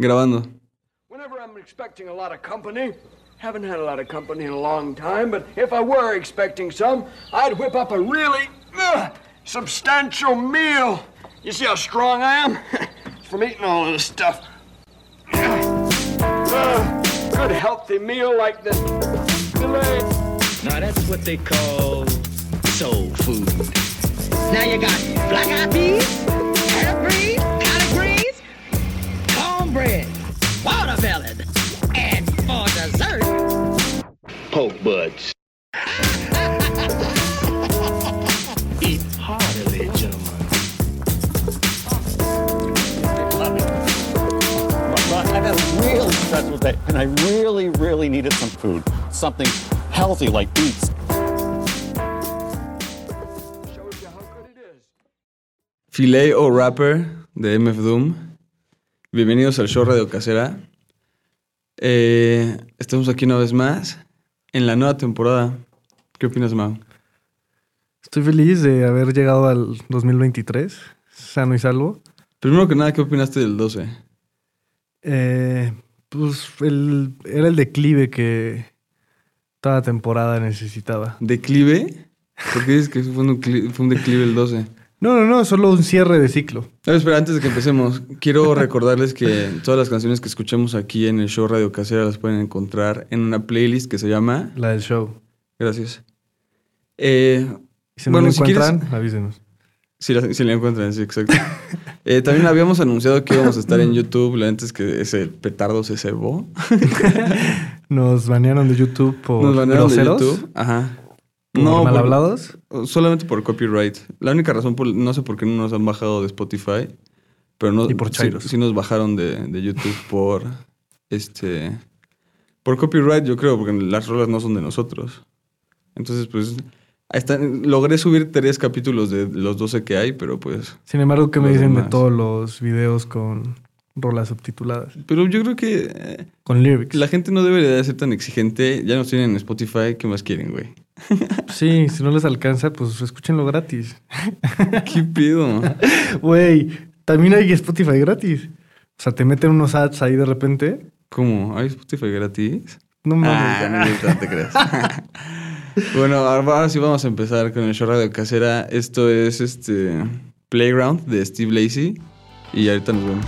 Grabando. Whenever I'm expecting a lot of company, haven't had a lot of company in a long time, but if I were expecting some, I'd whip up a really uh, substantial meal. You see how strong I am? it's from eating all of this stuff. Uh, good healthy meal like this. Now that's what they call soul food. Now you got black eyed peas, poke buds. Eat heartily, gentlemen. I've had a really stressful day, and I really, really needed some food. Something healthy like beets. Shows you how good it is. Filet o Rapper de MF Doom. Bienvenidos al show Radio Casera. Eh, estamos aquí una vez más en la nueva temporada. ¿Qué opinas, Mau? Estoy feliz de haber llegado al 2023, sano y salvo. Primero que nada, ¿qué opinaste del 12? Eh, pues el- era el declive que toda temporada necesitaba. ¿Declive? ¿Por qué dices que fue un, fue un declive el 12? No, no, no, solo un cierre de ciclo. No, espera, antes de que empecemos, quiero recordarles que todas las canciones que escuchemos aquí en el show Radio Casera las pueden encontrar en una playlist que se llama... La del show. Gracias. Eh, si Bueno, no lo si quieres- encuentran, avísenos. Si la, si la encuentran, sí, exacto. Eh, también habíamos anunciado que íbamos a estar en YouTube. La antes que ese petardo se cebó. Nos banearon de YouTube por Nos banearon de YouTube. Ajá. No, mal hablados. solamente por copyright. La única razón, por, no sé por qué no nos han bajado de Spotify. Pero no, Y por sí, sí nos bajaron de, de YouTube por este. Por copyright, yo creo, porque las rolas no son de nosotros. Entonces, pues. logré subir tres capítulos de los 12 que hay, pero pues. Sin embargo, ¿qué me dicen de todos los videos con rolas subtituladas? Pero yo creo que. eh, Con lyrics. La gente no debería de ser tan exigente. Ya nos tienen en Spotify. ¿Qué más quieren, güey? Sí, si no les alcanza, pues escúchenlo gratis. ¿Qué pedo? Güey, también hay Spotify gratis. O sea, te meten unos ads ahí de repente. ¿Cómo? ¿Hay Spotify gratis? No mames. Ah, no, no te creas. bueno, ahora sí vamos a empezar con el show radio casera. Esto es este Playground de Steve Lacey. Y ahorita nos vemos.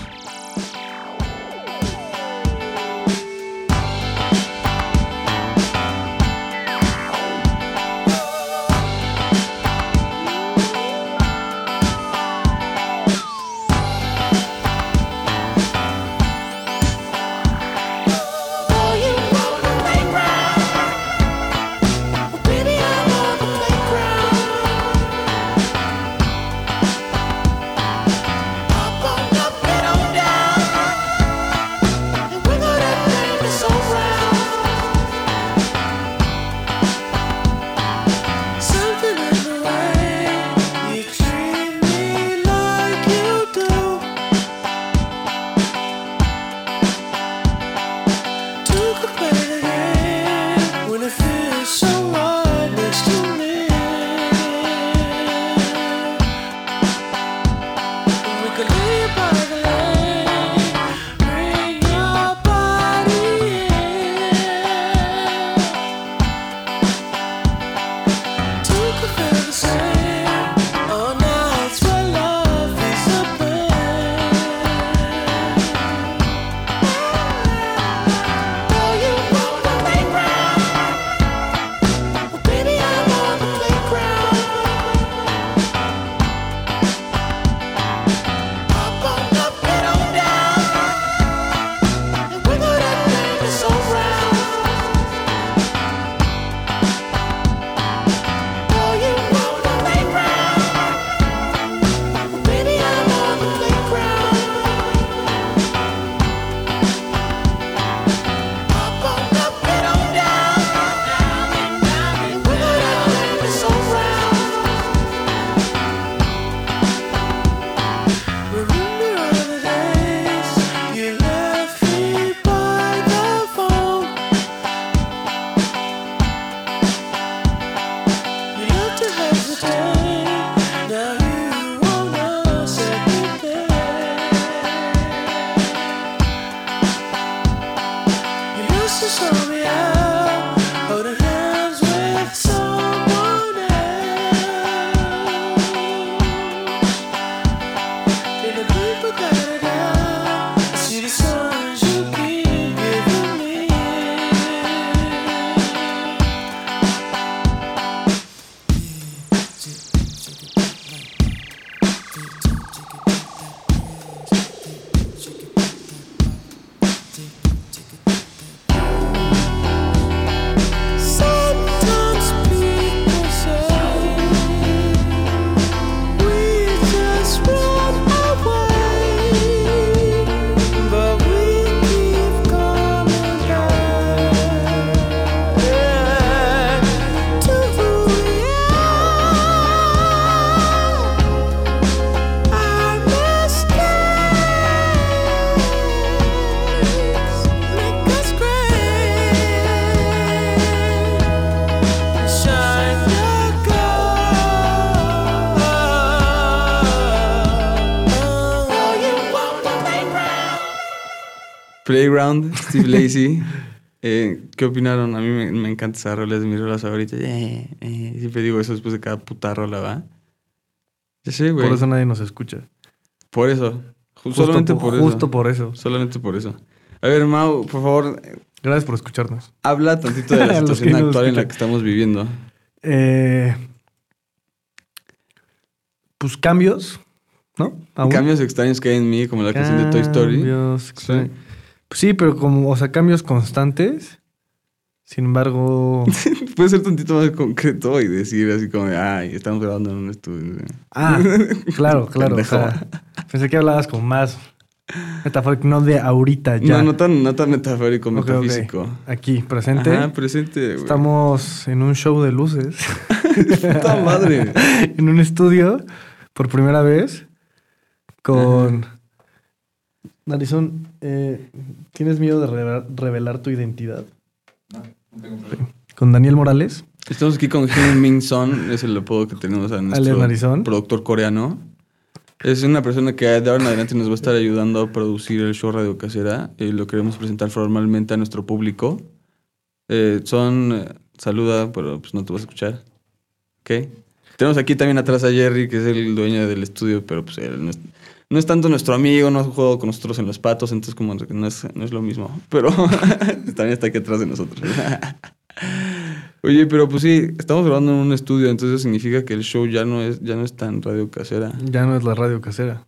Steve Lacey. Eh, ¿Qué opinaron? A mí me, me encanta esa rola, es de mis rolas favoritas. Eh, eh, siempre digo eso después de cada puta rola, ¿va? Ya sé, güey. Por eso nadie nos escucha. Por eso. Ju- Justo solamente por, por, eso. Justo por eso. Solamente por eso. A ver, Mau, por favor, Gracias por escucharnos. habla tantito de la situación actual en la que estamos viviendo. Eh, pues cambios, ¿no? Aún. Cambios extraños que hay en mí, como la canción de Toy Story. Cambios extraños. Pues sí, pero como, o sea, cambios constantes. Sin embargo. Puede ser tantito más concreto y decir así como, ay, estamos grabando en un estudio. Ah, claro, claro. O sea, pensé que hablabas como más metafórico, no de ahorita ya. No, no tan, no tan metafórico, Ok, ok. metafísico. Aquí, presente. Ajá, presente, güey. Estamos en un show de luces. Puta madre. en un estudio, por primera vez, con... Narizón, eh, ¿tienes miedo de revelar, revelar tu identidad? Con Daniel Morales. Estamos aquí con Hyun Min Son, es el apodo que tenemos a nuestro narizón. productor coreano. Es una persona que de ahora en adelante nos va a estar ayudando a producir el show Radio Casera y lo queremos presentar formalmente a nuestro público. Eh, son, eh, saluda, pero pues no te vas a escuchar. ¿Ok? Tenemos aquí también atrás a Jerry, que es el dueño del estudio, pero pues él no es, no es tanto nuestro amigo, no ha jugado con nosotros en los patos, entonces como no es, no es lo mismo. Pero también está aquí atrás de nosotros. Oye, pero pues sí, estamos grabando en un estudio, entonces significa que el show ya no es, ya no es tan radio casera. Ya no es la radio casera.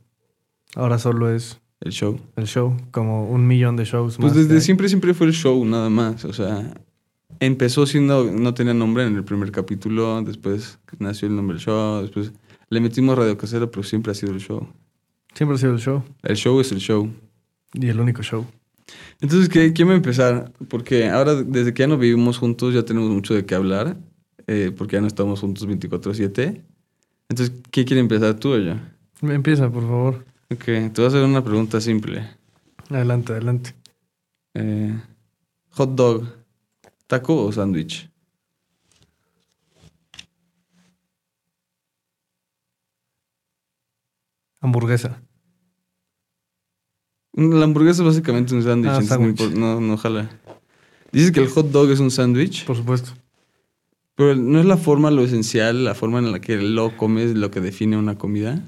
Ahora solo es El show. el show, como un millón de shows Pues más. desde que hay. siempre, siempre fue el show, nada más. O sea, empezó siendo, no tenía nombre en el primer capítulo, después nació el nombre del show, después le metimos radio casera, pero siempre ha sido el show. Siempre ha sido el show. El show es el show. Y el único show. Entonces, ¿qué, ¿quién va a empezar? Porque ahora, desde que ya no vivimos juntos, ya tenemos mucho de qué hablar, eh, porque ya no estamos juntos 24/7. Entonces, ¿qué quiere empezar tú o yo? Empieza, por favor. Ok, te voy a hacer una pregunta simple. Adelante, adelante. Eh, hot dog, taco o sándwich? Hamburguesa. La hamburguesa es básicamente un sándwich, Ah, entonces no, no jala. Dices que el hot dog es un sándwich, Por supuesto. pero no es la forma lo esencial, la forma en la que lo comes lo que define una comida.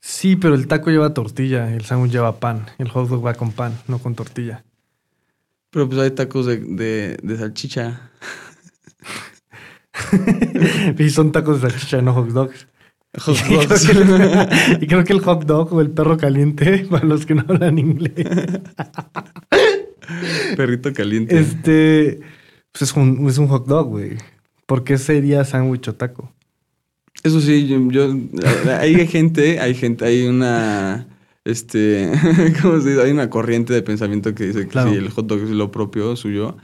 Sí, pero el taco lleva tortilla, el sándwich lleva pan, el hot dog va con pan, no con tortilla. Pero pues hay tacos de, de, de salchicha. y son tacos de salchicha, no hot dogs. Hot Y creo, dogs. que el, y creo que el hot dog o el perro caliente, para los que no hablan inglés, Perrito caliente. este pues es, un, es un hot dog, güey. ¿Por qué sería sándwich o taco? Eso sí, yo, yo- hay gente, hay gente, hay una, este, ¿cómo se dice? Hay una corriente de pensamiento que dice que Claro. sí, el hot dog es lo propio suyo.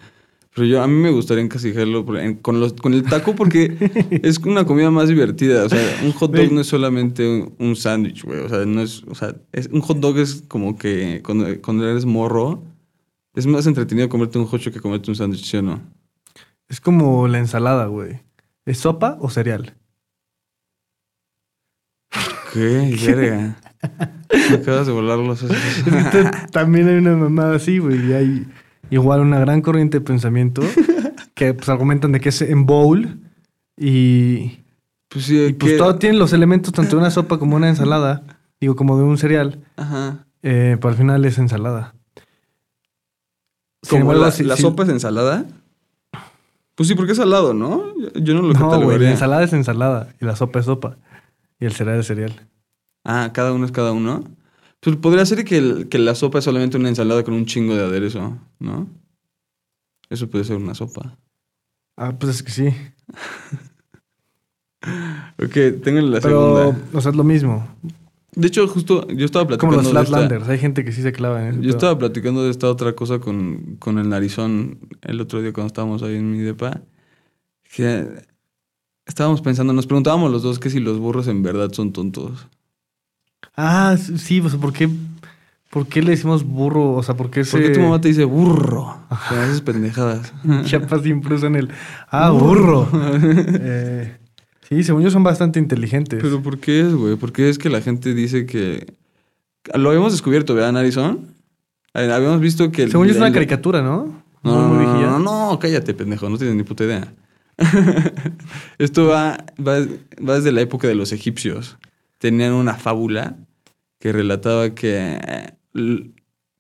Pero yo, a mí me gustaría encasijarlo con, los, con el taco porque es una comida más divertida. O sea, un hot dog no es solamente un, un sándwich, güey. O sea, no es, o sea, es, un hot dog es como que cuando, cuando eres morro, es más entretenido comerte un hot dog que comerte un sándwich, ¿sí o no? Es como la ensalada, güey. ¿Es sopa o cereal? ¿Qué? Verga. Me acabas de volar los también hay una mamada así, güey. Y hay igual una gran corriente de pensamiento que pues argumentan de que es en bowl y, Pues sí, y pues que- todo tiene los elementos tanto de una sopa como una ensalada, digo como de un cereal, Ajá. eh, pero al final es ensalada. Como la, si- la si- sopa es ensalada. Pues sí, porque es salado, ¿no? Yo- no lo No, güey, la ensalada es ensalada y la sopa es sopa y el cereal es cereal. Ah, cada uno es cada uno. Pues podría ser que, el- que la sopa es solamente una ensalada con un chingo de aderezo, ¿no? Eso puede ser una sopa. Ah, pues es que sí. Ok, tengo la Pero, segunda. o sea, es lo mismo. De hecho, justo yo estaba Como platicando los de esta- flatlanders. Hay gente que sí se clava en eso. Yo estaba platicando de esta otra cosa con, con el narizón el otro día cuando estábamos ahí en mi depa. Que estábamos pensando, nos preguntábamos los dos que si los burros en verdad son tontos. Ah, sí, o sea, ¿por qué, ¿por qué le decimos burro? O sea, ¿por qué ¿Por qué tu mamá te dice burro? Con esas pendejadas. Chiapas siempre usan el... Ah, burro. Eh, sí, según yo son bastante inteligentes. Pero ¿por qué es, güey? ¿Por qué es que la gente dice que... Lo habíamos descubierto, ¿verdad, Narizón? Habíamos visto que... el- Según yo es una el- caricatura, ¿no? No, no, viejilla. no, no, cállate, pendejo, no tienes ni puta idea. Esto va, va, va desde la época de los egipcios. Tenían una fábula que relataba que...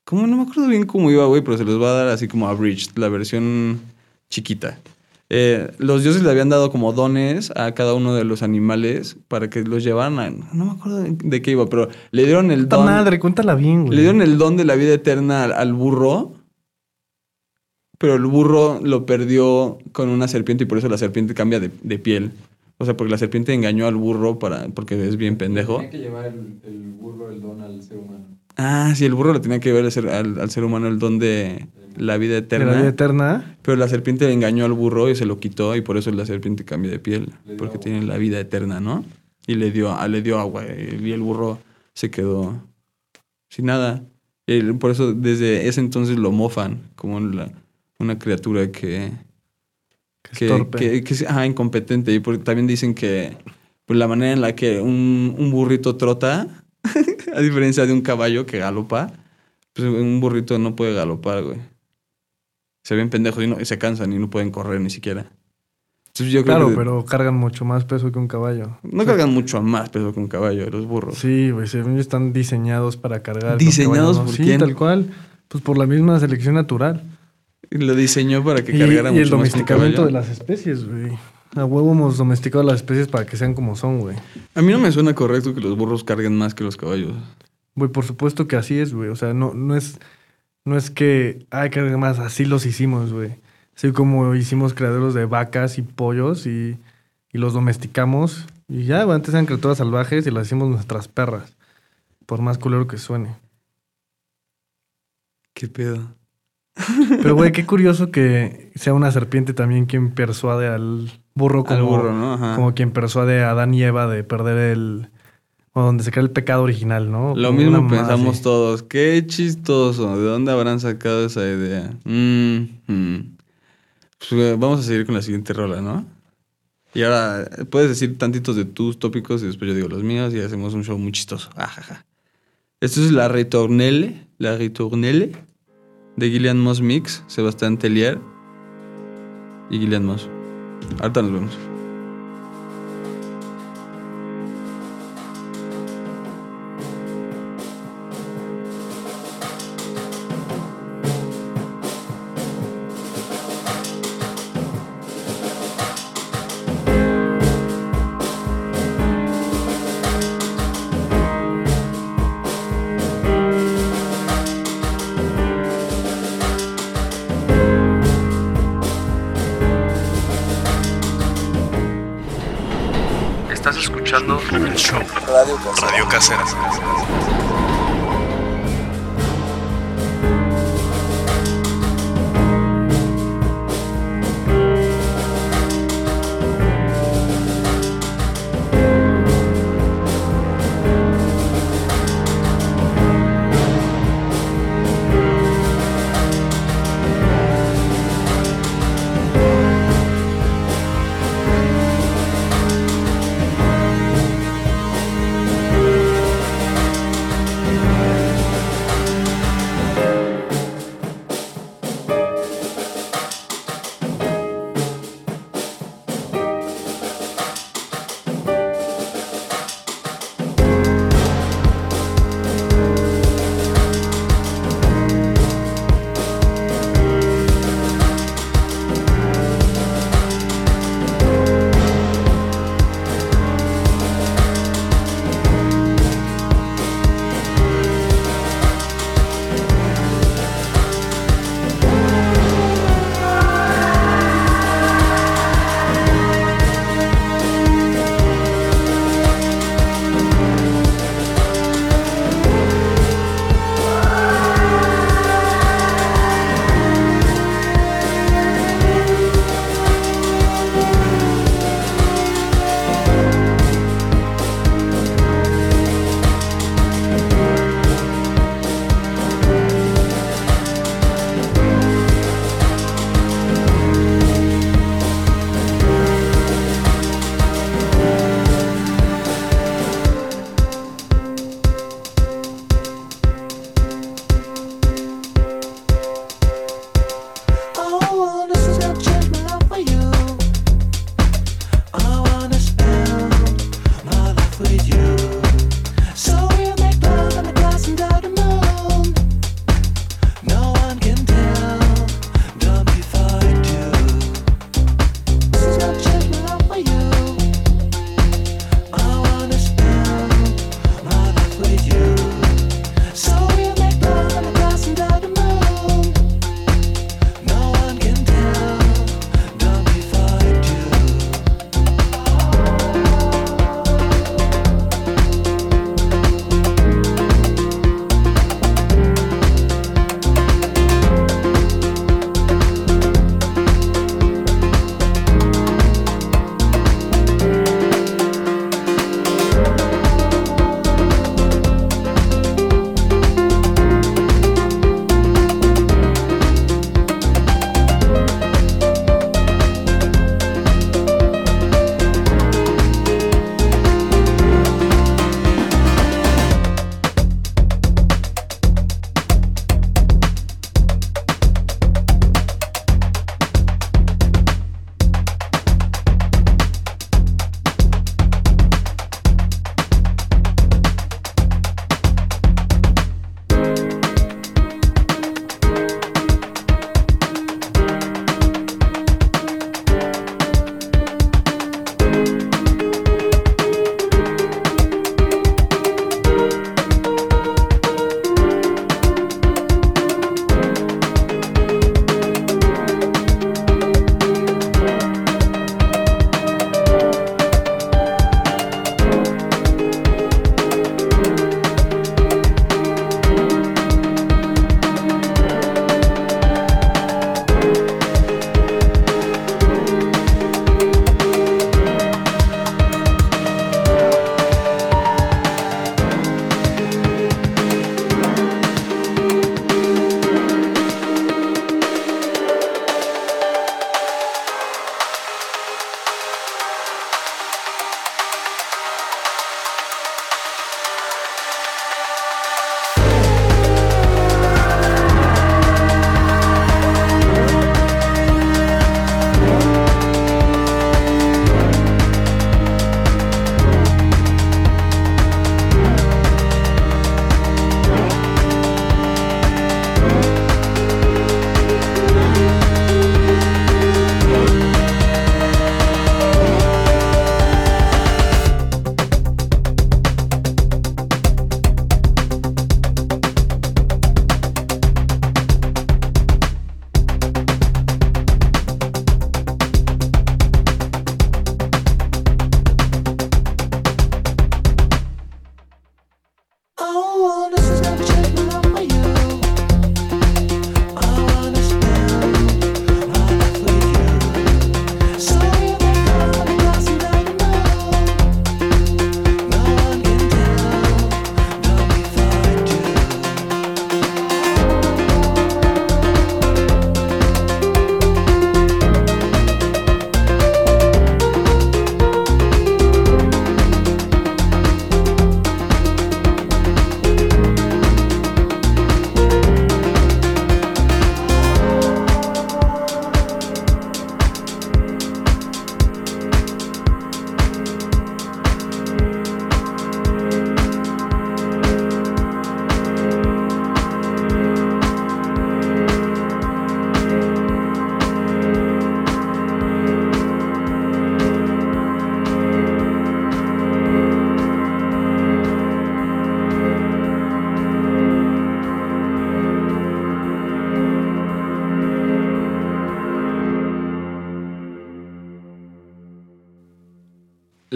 ¿Cómo? No me acuerdo bien cómo iba, güey, pero se los va a dar así como abridged, la versión chiquita. Eh, los dioses le habían dado como dones a cada uno de los animales para que los llevaran a... No me acuerdo de, qué iba, pero le dieron el don... madre, cuéntala bien, güey. Le dieron el don de la vida eterna al, al burro, pero el burro lo perdió con una serpiente y por eso la serpiente cambia de, de piel. O sea, porque la serpiente engañó al burro para, porque es bien pendejo. Tenía que llevar el, el burro el don al ser humano. Ah, sí, el burro le tenía que ver al ser, al, al ser humano el don de la vida De eterna. la vida eterna. Pero la serpiente engañó al burro y se lo quitó y por eso la serpiente cambia de piel. Porque agua. tiene la vida eterna, ¿no? Y le dio, ah, le dio agua y el burro se quedó sin nada. Y por eso desde ese entonces lo mofan como la- una criatura que, Que que, torpe. que- que es ajá, incompetente. Y también dicen que pues, la manera en la que un, un burrito trota, a diferencia de un caballo que galopa, pues un burrito no puede galopar, güey. Se ven pendejos y, no- y se cansan y no pueden correr ni siquiera. Entonces yo creo Claro, que pero cargan mucho más peso que un caballo. no cargan mucho más peso que un caballo, los burros. Sí, güey, según están diseñados para cargar. ¿Diseñados por Sí, tal cual. Pues por la misma selección natural. Y Lo diseñó para que Y, cargara y el mucho que un domesticamiento de las especies, güey. A huevo hemos domesticado las especies para que sean como son, güey. A mí no me suena correcto que los burros carguen más que los caballos. Güey, por supuesto que así es, güey. O sea, no, no es, no es que, ay, más, así los hicimos, güey. Así como hicimos criaderos de vacas y pollos y, y los domesticamos. Y ya, güey, antes eran criaturas salvajes y las hicimos nuestras perras. Por más culero que suene. ¿Qué pedo? Pero, güey, qué curioso que sea una serpiente también quien persuade al burro como, Al burro, ¿no? Ajá. como quien persuade a Adán y Eva de perder el... O donde se crea el pecado original, ¿no? Lo Como mismo pensamos así. todos. Qué chistoso. ¿De dónde habrán sacado esa idea? Mm, mm. Pues, eh, vamos a seguir con la siguiente rola, ¿no? Y ahora eh, puedes decir tantitos de tus tópicos y después yo digo los míos y hacemos un show muy chistoso. Ajaja. Esto es La Retournelle, La Retournelle de Gillian Moss Mix, Sebastián Tellier y Gillian Moss. Ahorita nos vemos.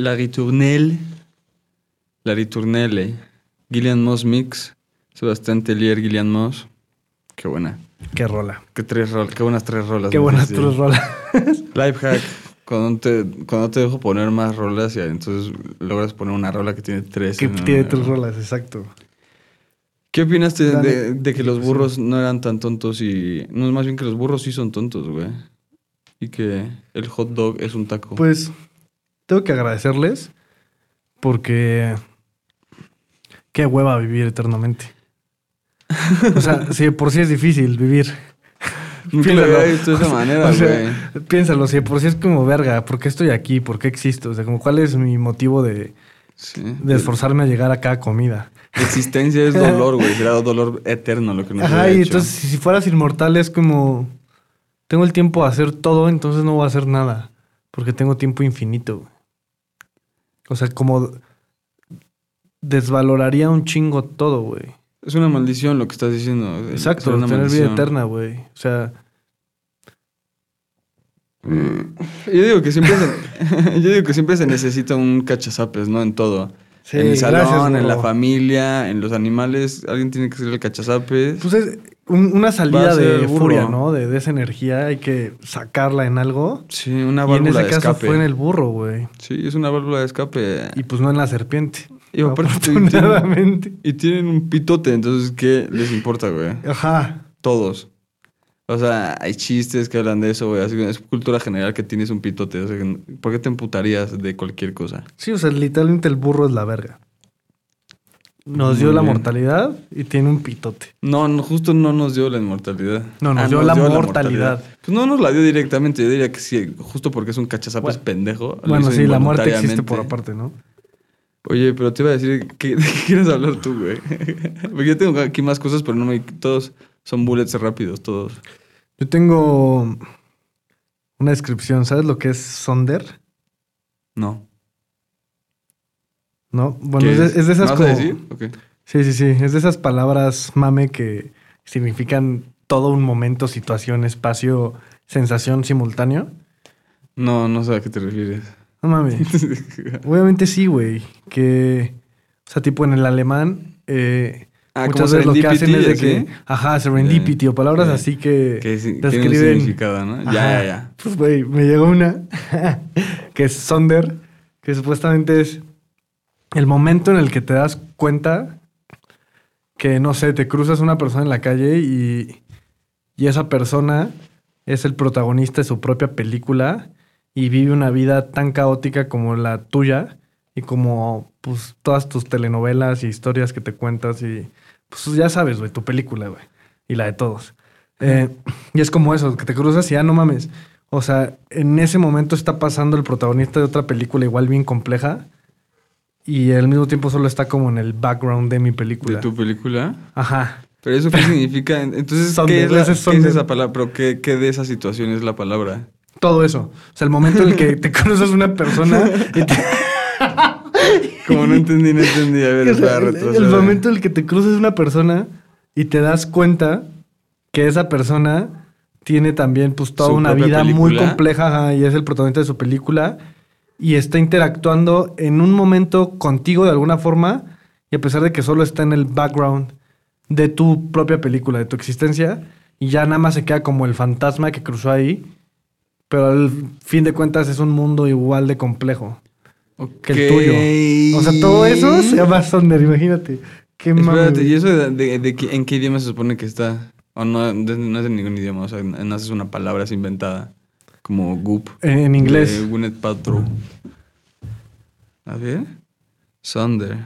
La Ritournelle. La Ritournelle. Gillian Moss Mix. Sebastián Tellier, Gillian Moss. Qué buena. Qué rola. Qué, tres rol- qué buenas tres rolas. Qué buenas tres rolas. Life hack. Cuando te, cuando te dejo poner más rolas y entonces logras poner una rola que tiene tres. que en- tiene tres rolas, exacto. ¿Qué opinas de, de- de que los burros no eran tan tontos y... No, es más bien que los burros sí son tontos, güey. Y que el hot dog es un taco. Pues tengo que agradecerles porque qué hueva vivir eternamente. O sea, si de por sí es difícil vivir. Nunca lo había visto de esa manera, O sea, piénsalo, si de por sí es como verga, ¿por qué estoy aquí? ¿Por qué existo? O sea, como cuál es mi motivo de, Sí. de esforzarme a llegar a cada comida. Existencia es dolor, güey. Será dolor eterno lo que nos Ajá, y hecho. entonces si fueras inmortal es como tengo el tiempo de hacer todo, entonces no voy a hacer nada, porque tengo tiempo infinito. güey. O sea, como desvaloraría un chingo todo, güey. Es una maldición lo que estás diciendo. Exacto, una tener vida eterna, güey. O sea, Yo digo que siempre se, yo digo que siempre se necesita un cachazapes, ¿no? En todo. Sí, en el salón, gracias, en la familia, en los animales. Alguien tiene que ser el cachazapes. pues es un- una salida de burro. furia, ¿no? De, de esa energía, hay que sacarla en algo. sí, una Y en válvula ese de caso escape. fue en el burro, güey. Sí, es una válvula de escape. Y pues no en la serpiente. Y aparte tienen- afortunadamente. Y tienen un pitote, entonces, ¿qué les importa, güey? Ajá. Todos. O sea, hay chistes que hablan de eso, güey. Es cultura general que tienes un pitote. O sea, ¿por qué te emputarías de cualquier cosa? Sí, o sea, literalmente el burro es la verga. Nos Muy dio la mortalidad y tiene un pitote. No, no, justo no nos dio la inmortalidad. No, nos dio la mortalidad. Pues no nos la dio directamente. Yo diría que sí, justo porque es un cachazapes Bueno. pendejo. Bueno, sí, la muerte existe por aparte, ¿no? Oye, pero te iba a decir, ¿de qué quieres hablar tú, güey? Porque yo tengo aquí más cosas, pero no me... Todos son bullets rápidos, todos. Yo tengo una descripción. ¿Sabes lo que es sonder? No. ¿No? Bueno, ¿Qué es de, es de esas ¿Me vas a como... decir? Sí, sí, sí. Es de esas palabras mame que significan todo un momento, situación, espacio, sensación simultáneo. No, no sé a qué te refieres. No mames. Obviamente sí, güey. Que, o sea, tipo en el alemán, eh, Ah, muchas veces lo que hacen es de que, ajá, serendipity o palabras Ya. así que, Que tiene un describen. significado, ¿no? Ya, Ajá. ya, ya. Pues, güey, me llegó una que es Sonder, que supuestamente es el momento en el que te das cuenta que, no sé, te cruzas una persona en la calle y, y esa persona es el protagonista de su propia película y vive una vida tan caótica como la tuya y como pues todas tus telenovelas y historias que te cuentas y pues ya sabes, güey, tu película, güey, y la de todos. Eh, y es como eso, que te cruzas y ya no mames. O sea, en ese momento está pasando el protagonista de otra película igual bien compleja y al mismo tiempo solo está como en el background de mi ¿De película. tu película? Ajá. Pero eso qué significa... Entonces, ¿qué es, la- qué esa palabra? ¿Pero qué, qué de esa situación es la palabra? Todo eso. O sea, el momento en el que te cruzas una persona y te- Como no entendí, no entendí. A ver, O sea, espera, el, el momento en el que te cruzas una persona y te das cuenta que esa persona tiene también pues toda una vida muy compleja y es el protagonista de su película y está interactuando en un momento contigo de alguna forma y a pesar de que solo está en el background de tu propia película, de tu existencia y ya nada más se queda como el fantasma que cruzó ahí, pero al fin de cuentas es un mundo igual de complejo que el tuyo. O sea, todo eso se llama Sonder, imagínate. Qué Espérate. ¿y eso de, de- de qué- en qué idioma se supone que está? O no, no es en ningún idioma, o sea, no es una palabra inventada. Como goop. En, en inglés. Gwyneth Paltrow. A ver. Sonder.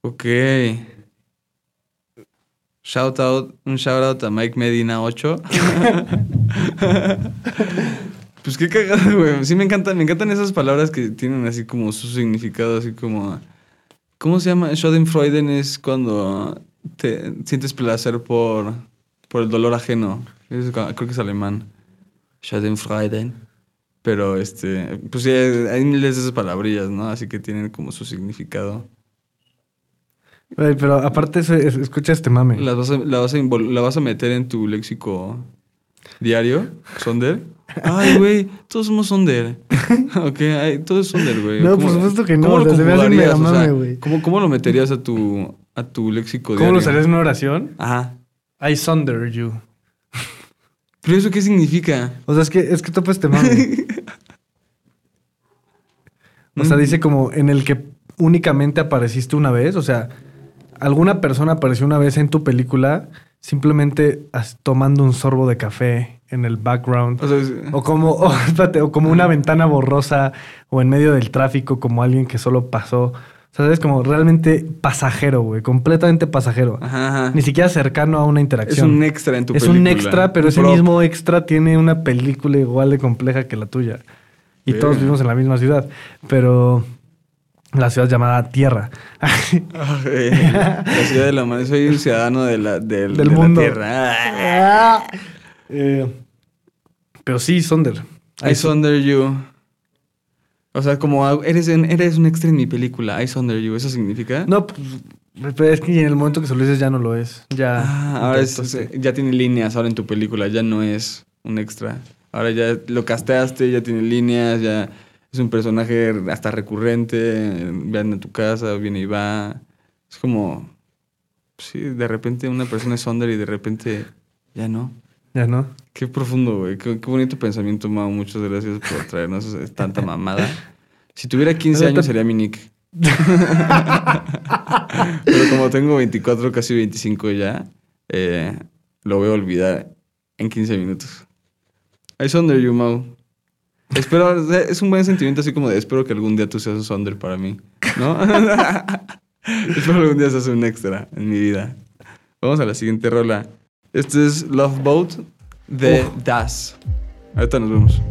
Ok. Shout out, un shout out a Mike Medina 8. pues qué cagado, güey. Sí me encantan, me encantan esas palabras que tienen así como su significado, así como. ¿Cómo se llama? Schadenfreude es cuando te sientes placer por, por el dolor ajeno. Es- creo que es alemán. Schadenfreude. Pero este, pues sí, hay miles de esas palabrillas, ¿no? Así que tienen como su significado. Pero aparte, escucha este mame. ¿Las vas a, la, vas a la vas a meter en tu léxico diario, Sonder? Ay, güey, todos somos Sonder. ok, ay, todos Sonder, güey. No, ¿Cómo- por supuesto que no, ¿Cómo lo se me hace? O sea, güey. ¿cómo, ¿Cómo lo meterías a tu, a tu léxico ¿Cómo lo usarías en una oración? Ajá. I sunder you. ¿Pero eso qué significa? O sea, es que, es que topa este mame. o sea, dice como en el que únicamente apareciste una vez. O sea, alguna persona apareció una vez en tu película simplemente tomando un sorbo de café en el background. O sea, es- O como, o, espérate, o como una ventana borrosa o en medio del tráfico como alguien que solo pasó. O sea, es como realmente pasajero, güey. Completamente pasajero. Ajá, ajá. Ni siquiera cercano a una Es interacción. un extra en tu Es película. un extra, pero Un ese prop. mismo extra tiene una película igual de compleja que la tuya. Y todos vivimos en la misma ciudad. Pero la ciudad llamada Tierra. Ah. La ciudad de la madre. Soy un ciudadano de la, del, Del de la mundo. tierra. Ah. Eh, pero sí, Sonder. I Sonder You. O sea, como ah, eres, en- eres un extra en mi película. I Sonder You. ¿Eso significa? No, pues, pero es que en el momento que se lo dices ya no lo es. Ya. Ah, ahora es- entonces, ya tiene líneas ahora en tu película, ya no es un extra. Ahora ya lo casteaste, ya tiene líneas, ya es un personaje hasta recurrente, viene a tu casa, viene y va. Es como, sí, de repente una persona es Sonder y de repente ya no. Ya no. Qué profundo, güey. Qué, qué bonito pensamiento, Mau. Muchas gracias por traernos tanta mamada. Si tuviera 15 años sería mi nick. Pero como tengo 24, casi 25 ya, eh, lo voy a olvidar en 15 minutos. I Sonder you, Mau. Espero, es un buen sentimiento así como de espero que algún día tú seas un Sonder para mí, ¿no? espero que algún día seas un extra en mi vida. Vamos a la siguiente rola. Este es Love Boat de Das. Ahorita nos vemos.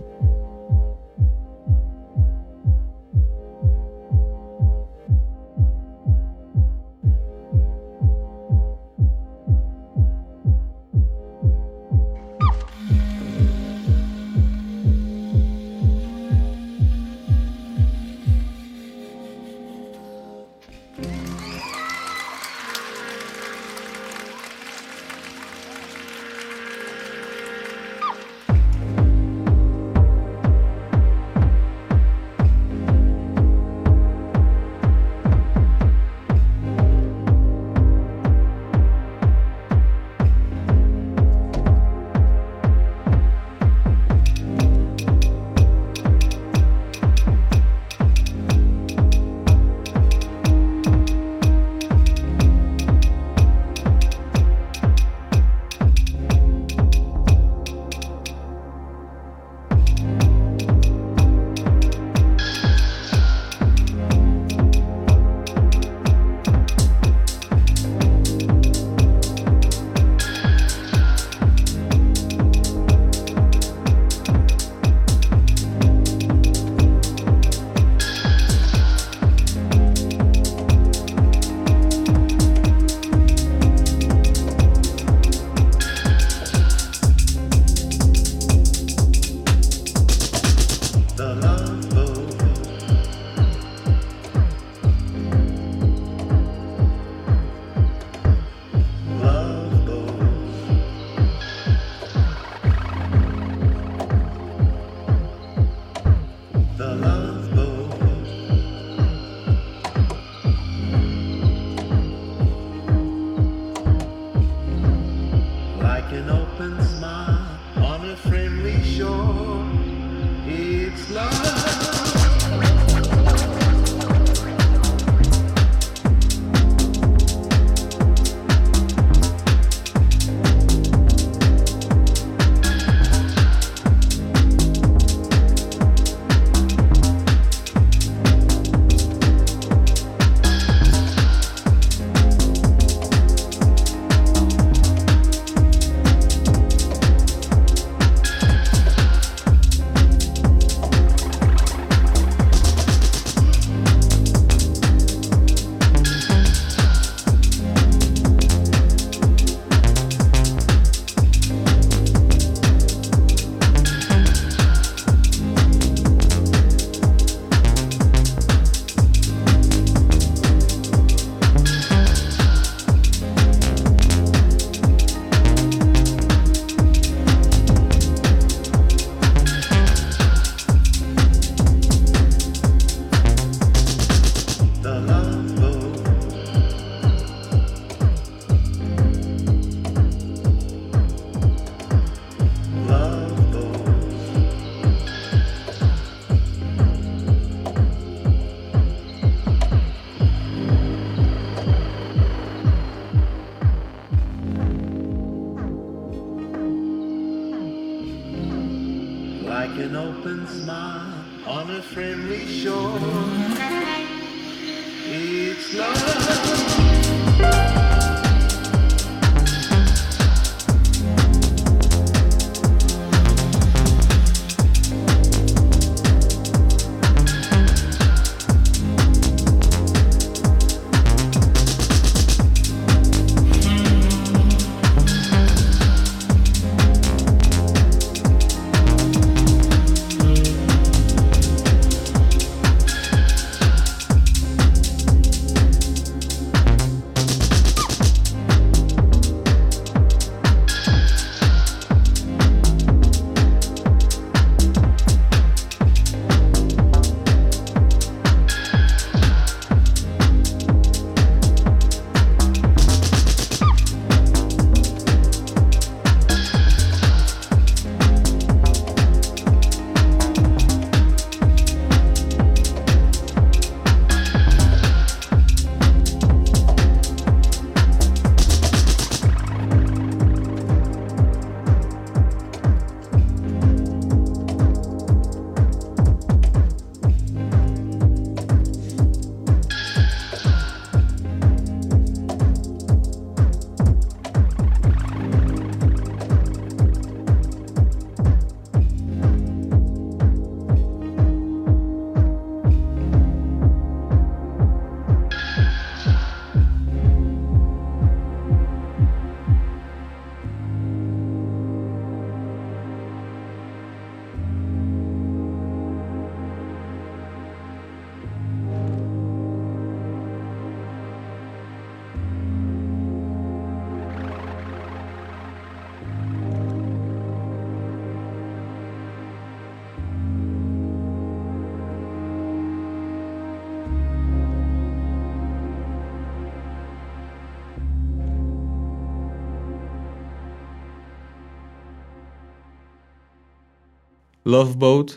Love Boat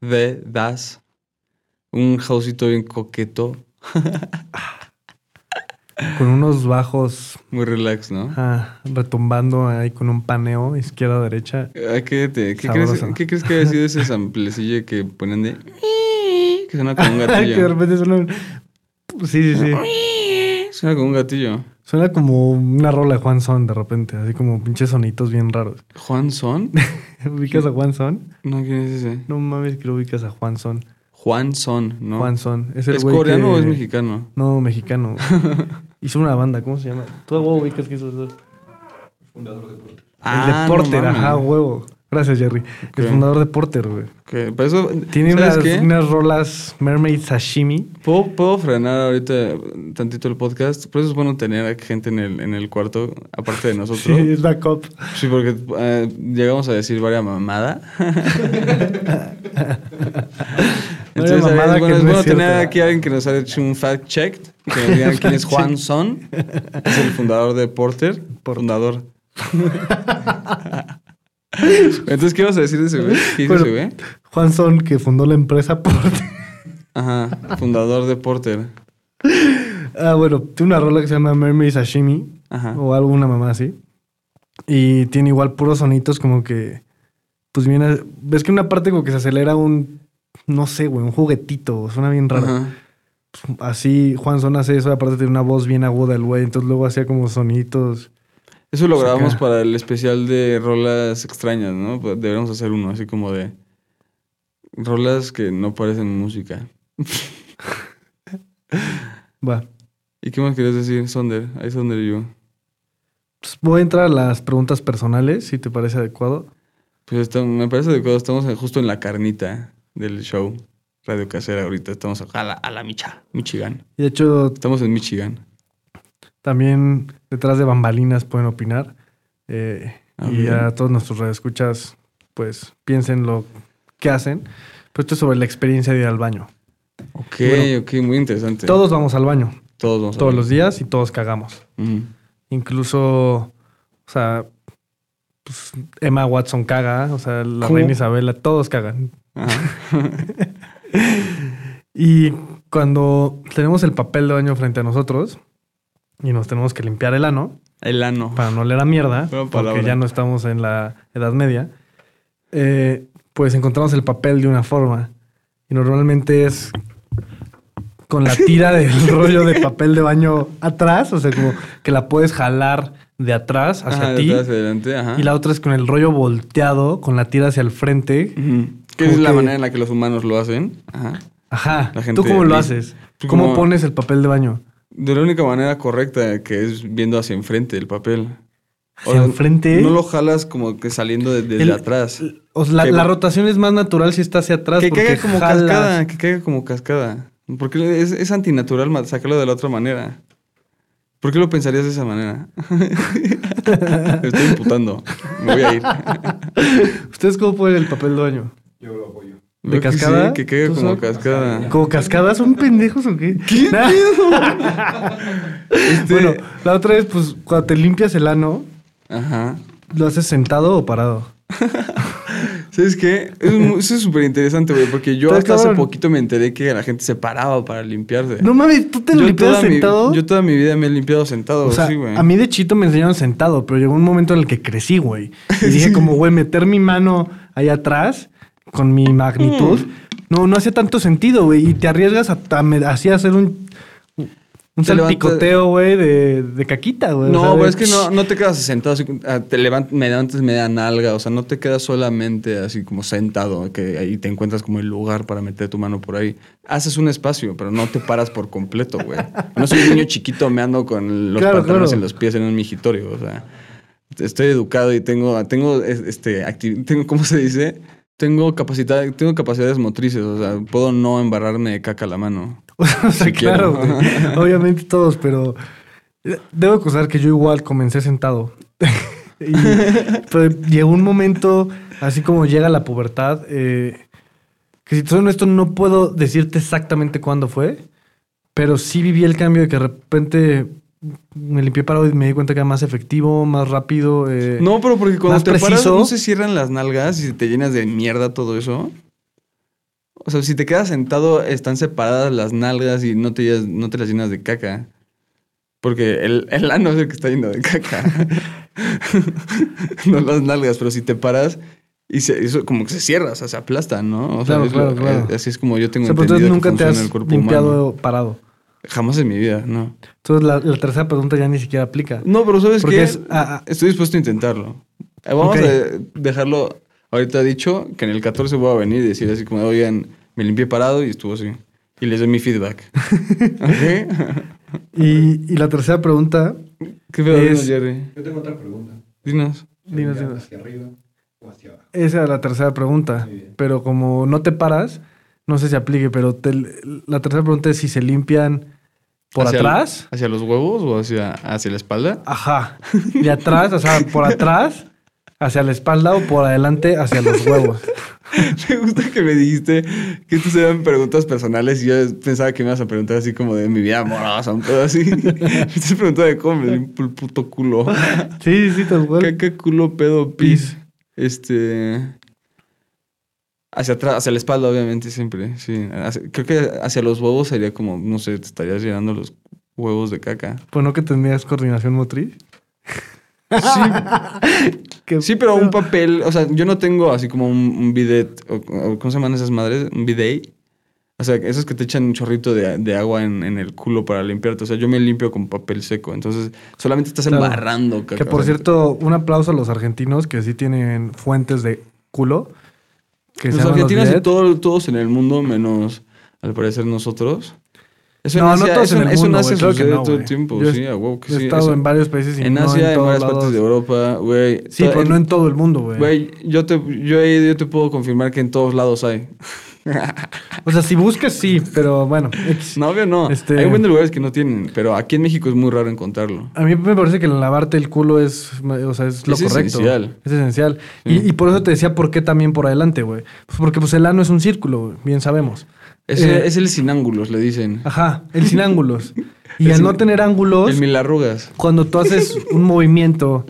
de Das. Un houseito bien coqueto. Con unos bajos Muy relax, ¿no? ah, retumbando ahí con un paneo izquierda-derecha. Ay, ¿Qué, te- qué crees, Sabroso. ¿Qué crees que haya sido ese samplecillo que ponen de... Que suena como un que de gatillo. repente suena Sí, sí, sí. Suena como un gatillo. Suena como una rola de Juan Son de repente, así como pinches sonitos bien raros. ¿Juan Son? ¿Ubicas a Juan Son? No, ¿quién es ese? No mames que lo ubicas a Juan Son. Juan Son, ¿no? Juan Son. Es, ¿Es, el coreano que- o es mexicano? No, mexicano. Hizo una banda, ¿cómo se llama? Tú a huevo ubicas que hizo eso. Ah, el de Porter, no ajá, huevo. Gracias, Jerry. Ok. El fundador de Porter, güey. Que, pero eso, Tiene ¿sabes unas, unas rolas Mermaid Sashimi. ¿Puedo, puedo frenar ahorita tantito el podcast. Por eso es bueno tener a gente en el, en el cuarto, aparte de Sí, nosotros. es backup. Sí, porque eh, llegamos a decir varias mamada. Entonces, mamada es bueno, es no es bueno tener cierta. aquí a alguien que nos haya hecho un fact check. Que nos digan quién es Juan Son. Es el fundador de Porter. Fundador. Entonces, ¿qué vas a decir de ese güey? ¿Qué Bueno, ese güey? Juan Son, que fundó la empresa Porter. Ajá, fundador de Porter. Ah, bueno, tiene una rola que se llama Mermaid Sashimi. Ajá. O alguna mamá así. Y tiene igual puros sonitos como que. Pues viene. Ves que una parte como que se acelera un. No sé, güey, un juguetito. Suena bien raro. Ajá. Así, Juan Son hace eso. Aparte tiene una voz bien aguda el güey. Entonces luego hacía como sonitos. Eso lo Saca. grabamos para el especial de rolas extrañas, ¿no? Pues Deberíamos hacer uno, así como de rolas que no parecen música. Va. ¿Y qué más querías decir, Sonder? Ahí Sonder y yo. Pues voy a entrar a las preguntas personales, si te parece adecuado. Pues está- me parece adecuado, estamos justo en la carnita del show. Radio Casera ahorita, estamos a la, a la Micha, Michigan. Y de hecho, Estamos en Michigan. También detrás de bambalinas pueden opinar. Eh, Ah, y bien. a todos nuestros radioescuchas, pues piensen lo que hacen. Pero esto es sobre la experiencia de ir al baño. Ok, Bueno, ok, muy interesante. Todos vamos al baño, Todos vamos todos ver. los días y todos cagamos. Incluso, o sea, pues, Emma Watson caga, o sea, la ¿Cómo? reina Isabela, todos cagan. Y cuando tenemos el papel de baño frente a nosotros y nos tenemos que limpiar el ano El ano. para no oler a mierda, porque ya no estamos en la Edad Media, eh, pues encontramos el papel de una forma. Y normalmente es con la tira del rollo de papel de baño atrás, o sea, como que la puedes jalar de atrás hacia ti. Y la otra es con el rollo volteado, con la tira hacia el frente. Que es la que- manera en la que los humanos lo hacen. Ajá. Ajá. La gente ¿Tú cómo lo haces? Pues ¿Cómo como- pones el papel de baño? De la única manera correcta, que es viendo hacia enfrente el papel. O ¿Hacia sea, enfrente? No lo jalas como que saliendo de- desde El- atrás. O sea, la, Que- la rotación es más natural si está hacia atrás. Que caiga como jalas. cascada, que caiga como cascada. Porque es, es antinatural sacarlo de la otra manera. ¿Por qué lo pensarías de esa manera? Me estoy imputando. Me voy a ir. ¿Ustedes cómo ponen el papel de baño? Yo lo apoyo. ¿De Creo que sí, cascada? Que caiga ¿Tú como sabes? cascada. ¿Como cascadas? ¿Son pendejos o qué? ¿Qué Este- Bueno, la otra vez, pues, cuando te limpias el ano, Ajá. ¿lo haces sentado o parado? ¿Sabes qué? Es Eso es súper interesante, güey. Porque yo hasta hace poquito me enteré que la gente se paraba para limpiarse. No mames, ¿tú te Yo limpias mi- sentado? yo toda mi vida me he limpiado sentado, o sea, sí, güey. a mí de chito me enseñaron sentado, pero llegó un momento en el que crecí, güey. Y dije como, güey, meter mi mano ahí atrás con mi magnitud, Mm. no, no hacía tanto sentido, güey. Y te arriesgas a, a me- así a hacer un, un Te salpicoteo, güey, de, de caquita, güey. No, pero es que no, no te quedas sentado así, ah, te levantas, me levantas media nalga, o sea, no te quedas solamente así como sentado, que ahí te encuentras como el lugar para meter tu mano por ahí. Haces un espacio, pero no te paras por completo, güey. No soy un niño chiquito me ando con los Claro, pantalones claro. en los pies en un migitorio, o sea, estoy educado y tengo, tengo, es- este, tengo, ¿cómo se dice? Tengo capacidad, tengo capacidades motrices, o sea, puedo no embarrarme de caca la mano. O sea, Si claro. Obviamente todos, pero eh, debo acusar que yo igual comencé sentado. y, pero llegó un momento, así como llega la pubertad, eh, que si te soy honesto, no puedo decirte exactamente cuándo fue, pero sí viví el cambio de que de repente me limpié parado y me di cuenta que era más efectivo, más rápido. eh, No, pero porque cuando te paras no se cierran las nalgas y te llenas de mierda todo eso. O sea, si te quedas sentado, están separadas las nalgas y no te, llenas- no te las llenas de caca. Porque el, el ano es el que está lleno de caca. no las nalgas, pero si te paras y se, eso como que se cierra, o sea, se aplastan, ¿no? O sea, Claro, es lo- claro, claro. eh, así es como yo o tengo sea, pero entonces entendido que nunca te has el cuerpo limpiado humano. parado. Jamás en mi vida, no. Entonces la, la tercera pregunta ya ni siquiera aplica. No, pero ¿sabes Porque qué? es- ah, ah. Estoy dispuesto a intentarlo. Eh, Vamos Ok. a dejarlo ahorita dicho que en el 14 voy a venir y decir así como, oigan, me limpié parado y estuvo así. Y les doy mi feedback. Y, y la tercera pregunta, ¿Qué pedo, Es- Jerry? Yo tengo otra pregunta. Dinos. Dinos, ¿Sería dinos. ¿Hacia arriba o hacia abajo? esa era la tercera pregunta. Muy bien. Pero como no te paras, no sé si aplique, pero te- la tercera pregunta es si se limpian por ¿Hacia atrás. el- ¿Hacia los huevos o hacia, hacia la espalda? Ajá. De atrás, o sea, por atrás, hacia la espalda o por adelante, hacia los huevos. Me gusta que me dijiste que estas eran preguntas personales y yo pensaba que me ibas a preguntar así como de mi vida amorosa, un pedo así. me estás preguntando de cómo me limpio el puto culo. Sí, sí, tal cual. Caca, culo, pedo, pis. Este. Hacia atrás, hacia la espalda, obviamente, siempre. Sí. Hacia- creo que hacia los huevos sería como, no sé, te estarías llenando los huevos de caca. Pues no que tendrías coordinación motriz. Sí, pero un papel, o sea, yo no tengo así como un, un bidet, o, o ¿cómo se llaman esas madres? Un bidet. O sea, esos que te echan un chorrito de, de agua en, en el culo para limpiarte. O sea, yo me limpio con papel seco. Entonces, solamente estás Claro. embarrando caca. Que por cierto, un aplauso a los argentinos que sí tienen fuentes de culo. Los argentinos y todo- todos en el mundo, menos al parecer nosotros. Eso No, en no Asia, todos eso, en el eso mundo, en Asia claro sucede no, todo el tiempo. Yo sí, a que Yo he sí. estado eso- en varios países y en no Asia, en, varias lados. partes de Europa, güey. Sí, pero no en todo el mundo, güey. Güey, yo te, yo, yo te puedo confirmar que en todos lados hay. O sea, si buscas, sí, pero bueno. X. No, obvio no. Este- Hay un buen de lugares que no tienen, pero aquí en México es muy raro encontrarlo. A mí me parece que lavarte el culo es, o sea, es lo Es correcto. esencial. Es esencial. Sí. Y, y por eso te decía por qué también por adelante, güey. Pues porque pues el ano es un círculo, bien sabemos. Es, Eh, es el sin ángulos, le dicen. Ajá, el sin ángulos. Y El al sin- no tener ángulos, El mil arrugas. cuando tú haces un movimiento,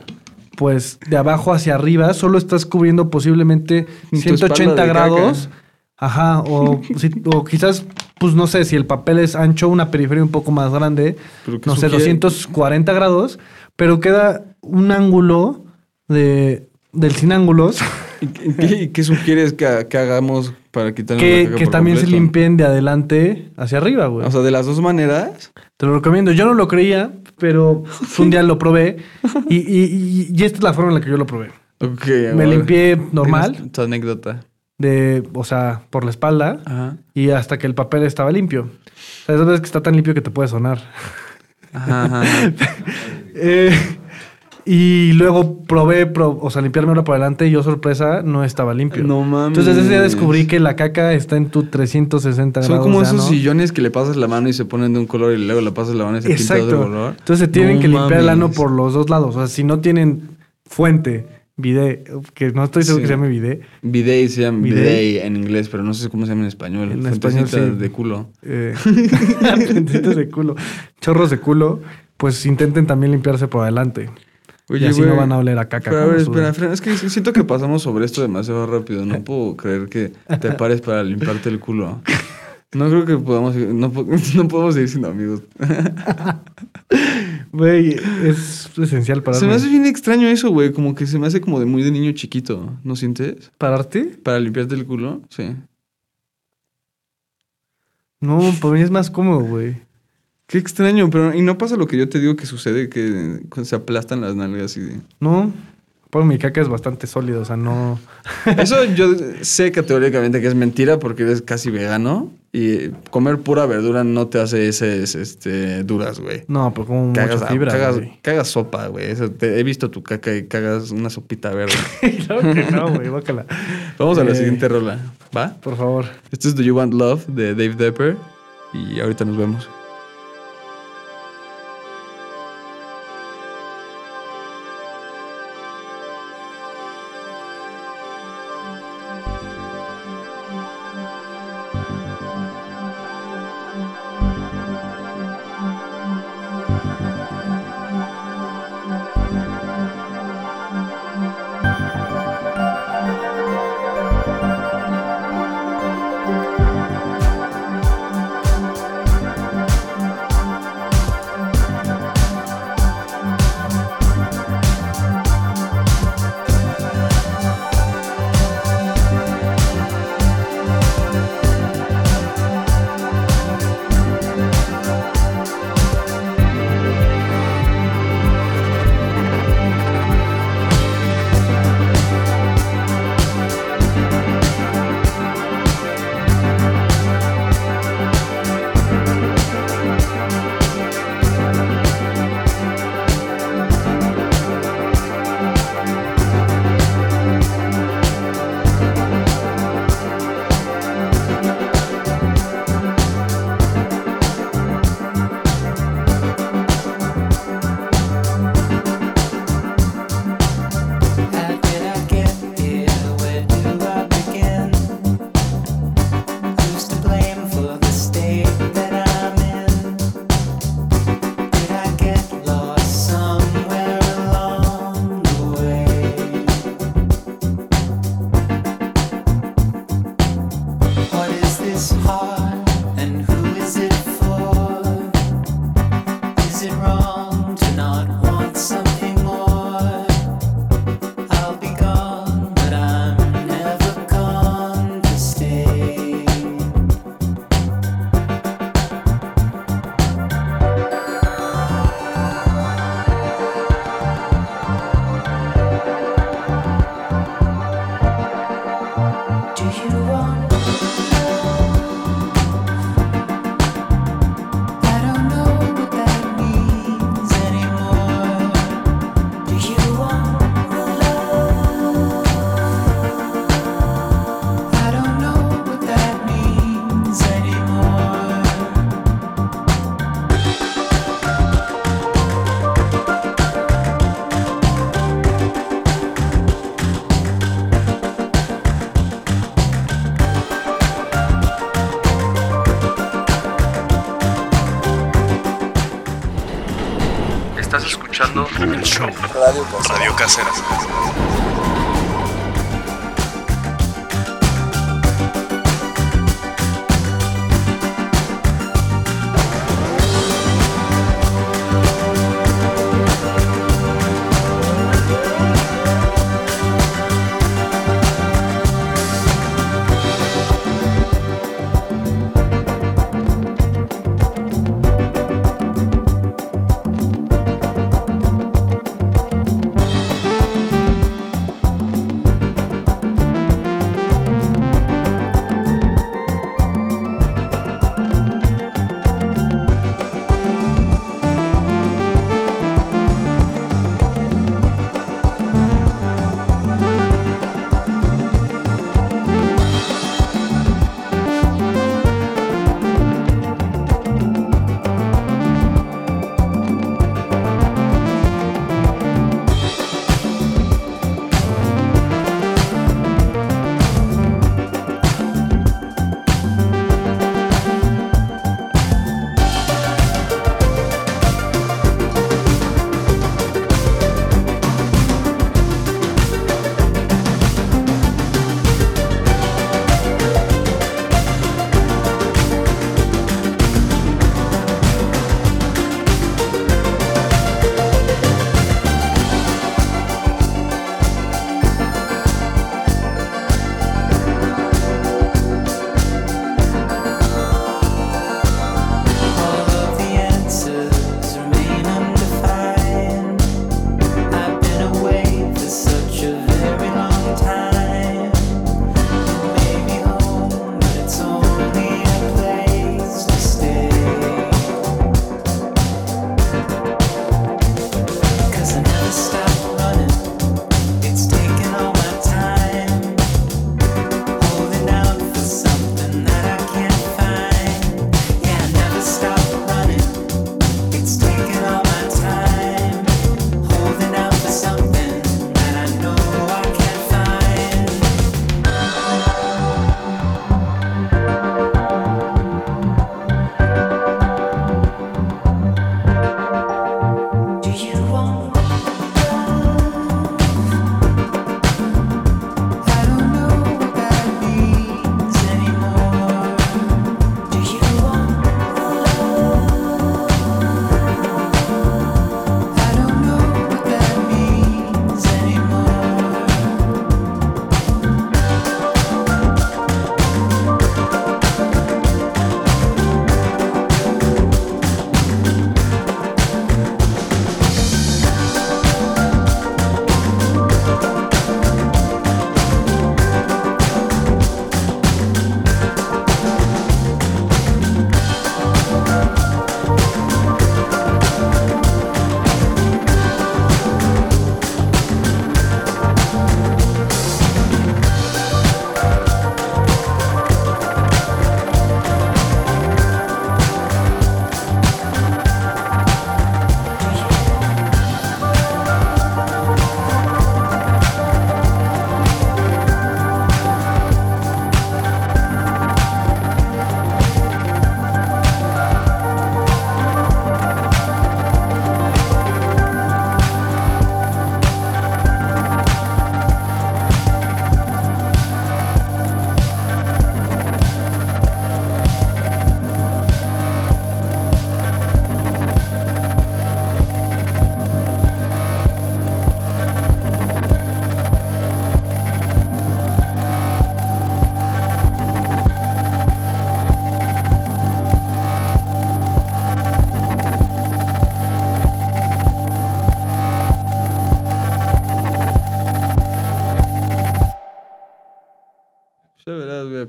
pues de abajo hacia arriba, solo estás cubriendo posiblemente Tu 180 espalda de grados. caca. Ajá, o, si- o quizás, pues no sé, si el papel es ancho, una periferia un poco más grande, Pero no sé, sugiere- 240 grados, pero queda un ángulo de, del sin ángulos ¿Y qué- qué, sugieres que, que hagamos para quitarnos la que caca que también se limpien de adelante hacia arriba, güey. O sea, de las dos maneras. Te lo recomiendo. Yo no lo creía, pero un día lo probé. Y, y- y- y esta es la forma en la que yo lo probé. Ok. Me limpié normal, Tu anécdota. De, o sea, por la espalda, Ajá. y hasta que el papel estaba limpio. O sea, esas veces que está tan limpio que te puede sonar. Ajá. Eh, y luego probé, pro- o sea, limpiarme ahora por adelante y yo, sorpresa, no estaba limpio. No mames. Entonces ese día descubrí que la caca está en tu 360 Son grados como de esos ano. sillones que le pasas la mano y se ponen de un color y luego le pasas la mano y se pinta de otro Exacto. color. Entonces se tienen No que limpiar el ano mames. por los dos lados. O sea, si no tienen fuente, bidet, que no estoy seguro Sí. que se llame bidet, Bidet se llama bidet en inglés, pero no sé cómo se llama en español. En español, sí. de culo. eh, fuentecitas de culo, chorros de culo, pues intenten también limpiarse por adelante. y así no van a oler a caca. Pero a ver, espera, es que siento que pasamos sobre esto demasiado rápido. No puedo creer que te pares para limpiarte el culo. No creo que podamos, no, no podemos seguir siendo amigos. Güey, es esencial para Se me hace bien extraño eso, güey. Como que se me hace como de muy de niño chiquito. ¿No sientes? ¿Pararte? Para limpiarte el culo, sí. No, para mí es más cómodo, güey. Qué extraño, pero y no pasa lo que yo te digo que sucede, que se aplastan las nalgas y... No, por mi caca es bastante sólido, o sea, no... Eso yo sé categóricamente que es mentira porque eres casi vegano y comer pura verdura no te hace ese, este, duras, güey. No, pero como Cagas, mucha fibra, cagas, güey. cagas sopa, güey. Eso te- he visto tu caca y cagas una sopita verde. claro que no, güey, bácala. Vamos a la Eh, siguiente rola, ¿va? Por favor. Este es Do You Want Love de Dave Depper y ahorita nos vemos. Escuchando el show. Radio Caseras.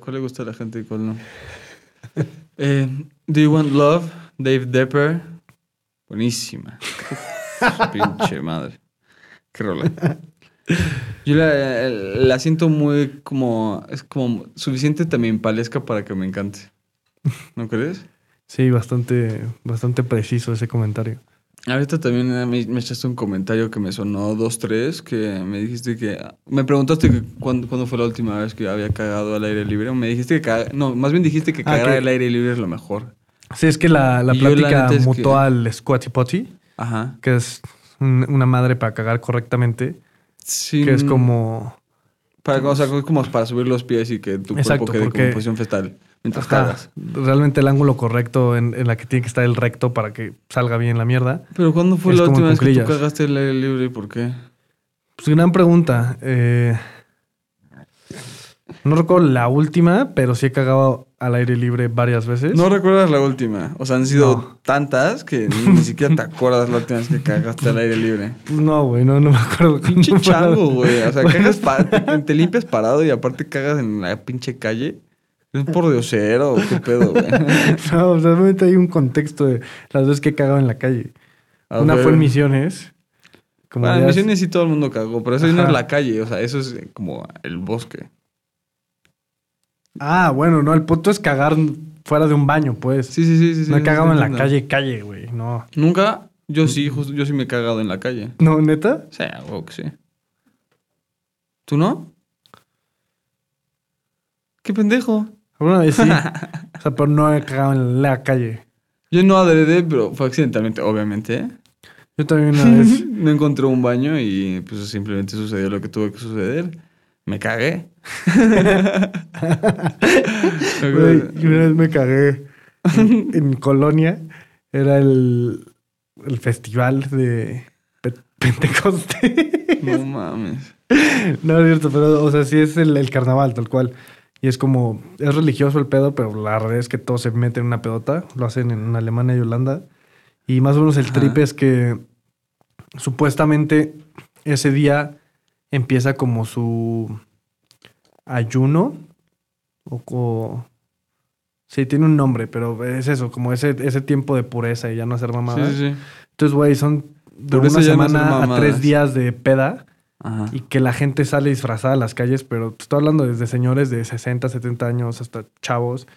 Cuál le gusta a la gente y cuál no. Eh, Do You Want Love? Dave Depper. Buenísima. Pinche madre. Qué rola. Yo la, la siento muy como... Es como suficiente también palesca para que me encante. ¿No crees? Sí, bastante, bastante preciso ese comentario. Ahorita también eh, me, me echaste un comentario que me sonó dos, tres, que me dijiste que... Me preguntaste que cuándo, cuándo fue la última vez que había cagado al aire libre. Me dijiste que... caga- No, más bien dijiste que Ah, cagar que- al aire libre es lo mejor. Sí, es que la, la la plática es mutó que- al squatty potty, Ajá. que es un- una madre para cagar correctamente, Sí, que es como... Para, o sea, es como para subir los pies y que tu Exacto, cuerpo quede como en posición fetal mientras cagas. realmente el ángulo correcto en, en la que tiene que estar el recto para que salga bien la mierda. Pero ¿cuándo fue la última vez que tú cagaste al aire libre y por qué? Pues gran pregunta. Eh, no recuerdo la última, pero sí he cagado al aire libre varias veces. No recuerdas la última. O sea, han sido No. tantas que ni, ni siquiera te acuerdas la última vez que cagaste al aire libre. No, güey, no, no me acuerdo. Pinche chango, güey. O sea, cagas pa- te, te limpias parado y aparte cagas en la pinche calle. ¿Es por diosero qué pedo, güey? No, o sea, realmente hay un contexto de las veces que he cagado en la calle. A Una ver. fue en Misiones. Como Bueno, en Misiones sí todo el mundo cagó, pero eso no es la calle. O sea, eso es eh, como el bosque. Ah, bueno, no, el punto es cagar fuera de un baño, pues. Sí, sí, sí. sí no he sí, cagado en la calle, calle, güey. No. ¿Nunca? Yo sí, justo, yo sí me he cagado en la calle. No, neta. Sí, que sí. ¿Tú no? ¿Qué pendejo? Alguna vez sí. o sea, pero no he cagado en la calle. Yo no adrede, pero fue accidentalmente, obviamente. Yo también una vez. no encontré un baño y pues simplemente sucedió lo que tuvo que suceder. Me cagué. Güey, y una vez me cagué en, en Colonia. Era el, el festival de Pe- Pentecoste. no mames. no es cierto, pero, o sea, sí es el, el carnaval, tal cual. Y es como, es religioso el pedo, pero la realidad es que todos se meten en una pedota. Lo hacen en Alemania y Holanda. Y más o menos el Ajá. trip es que supuestamente ese día empieza como su ayuno. O, o- sí, tiene un nombre, pero es eso, como ese, ese tiempo de pureza y ya no hacer mamadas. sí, sí. Entonces, güey, son de una no semana a tres días de peda Ajá. y que la gente sale disfrazada a las calles, pero te estoy hablando desde señores de 60, 70 años hasta chavos,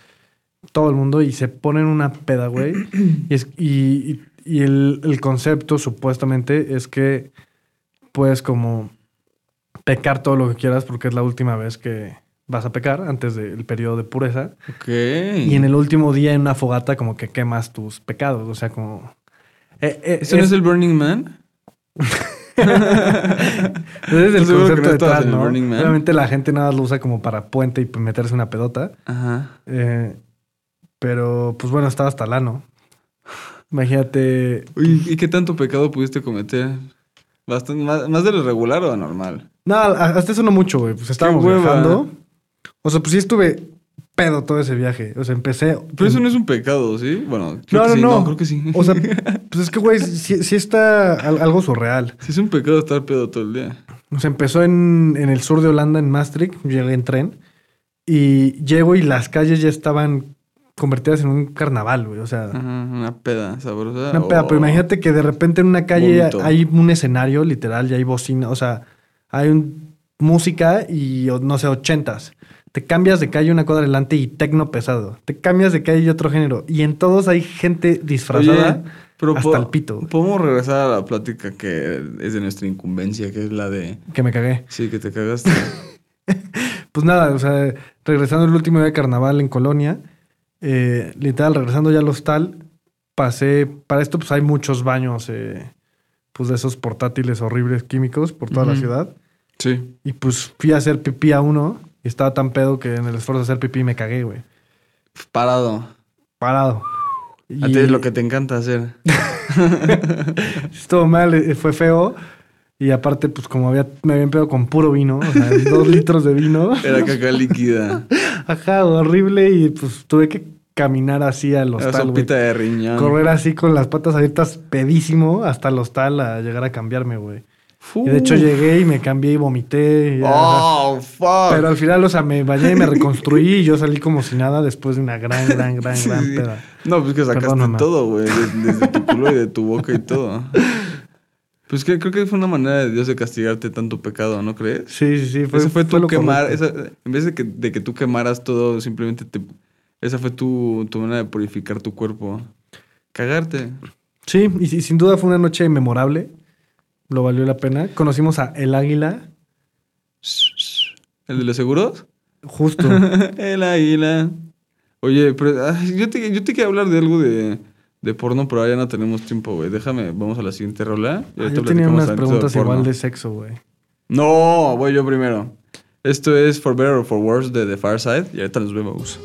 todo el mundo, y se ponen una peda, güey. y es- y, y- el, el concepto supuestamente es que puedes como pecar todo lo que quieras porque es la última vez que vas a pecar antes del periodo de pureza. Ok. Y en el último día en una fogata como que quemas tus pecados, o sea, como... eh, eh, ¿Eso no es el Burning Man? Ese es el ¿Estás seguro que concepto detrás, ¿no? Obviamente la gente nada más lo usa como para puente y pues, meterse una pedota. Ajá. Eh, pero, pues bueno, estaba hasta el ano. Imagínate. Uy, ¿y qué tanto pecado pudiste cometer? Bastante, más, más de lo regular o anormal? No, hasta eso no mucho, güey. Pues estábamos viajando. O sea, pues sí estuve pedo todo ese viaje. O sea, empecé. Pero eso no es un pecado, ¿sí? Bueno, No, creo que no, sí. no. creo que sí. O sea, pues es que, güey, sí, sí está al- algo surreal. sí es un pecado estar pedo todo el día. O sea, empezó en, en el sur de Holanda, en Maastricht. Llegué en tren. Y llego y las calles ya estaban convertidas en un carnaval, güey. O sea, Ajá, una peda sabrosa. Una peda, o- pero imagínate que de repente en una calle hay un escenario literal y hay bocina, o sea, hay un- música y no sé, ochentas. Te cambias de calle una cuadra adelante y tecno pesado. Te cambias de calle y otro género. Y en todos hay gente disfrazada Oye, pero hasta el pito. Podemos regresar a la plática que es de nuestra incumbencia, que es la de. Que me cagué. Sí, que te cagaste. Pues nada, o sea, regresando el último día de carnaval en Colonia, eh, literal, regresando ya al hostal, pasé, para esto pues hay muchos baños, eh, pues de esos portátiles horribles químicos por toda la ciudad. sí. Y pues fui a hacer pipí a uno y estaba tan pedo que en el esfuerzo de hacer pipí me cagué, güey. Parado. Parado. A ti es lo que te encanta hacer. Estuvo mal, eh, fue feo. Y aparte, pues como había, me habían pegado con puro vino, o sea, dos litros de vino. Era caca líquida. Ajá, horrible. Y pues tuve que caminar así al Era hostal, sopita de riñón. Correr así con las patas abiertas pedísimo hasta el hostal a llegar a cambiarme, güey. Y de hecho llegué y me cambié y vomité. y Oh, fuck. Pero al final, o sea, me bañé y me reconstruí y yo salí como si nada después de una gran, gran, gran, Sí, gran sí. peda. No, pues que sacaste todo, güey. des- Desde, tu culo y de tu boca y todo. Pues que creo que fue una manera de Dios de castigarte tanto pecado, ¿no crees? Sí, sí, sí. Ese fue tu quemar. esa- en vez de que, de que tú quemaras todo, simplemente te. Esa fue tu, tu manera de purificar tu cuerpo. Cagarte. Sí, y, sí, sin duda fue una noche memorable. Lo valió la pena. Conocimos a El Águila, ¿El de los seguros? justo. El águila. Oye, pero ay, yo, te, yo te quería hablar de algo de, de porno, pero ahora ya no tenemos tiempo, güey. Déjame, vamos a la siguiente rola. Ah, yo tenía unas preguntas igual de sexo, güey. No, voy yo primero. Esto es For Better or For Worse de The Far Side y ahorita nos vemos.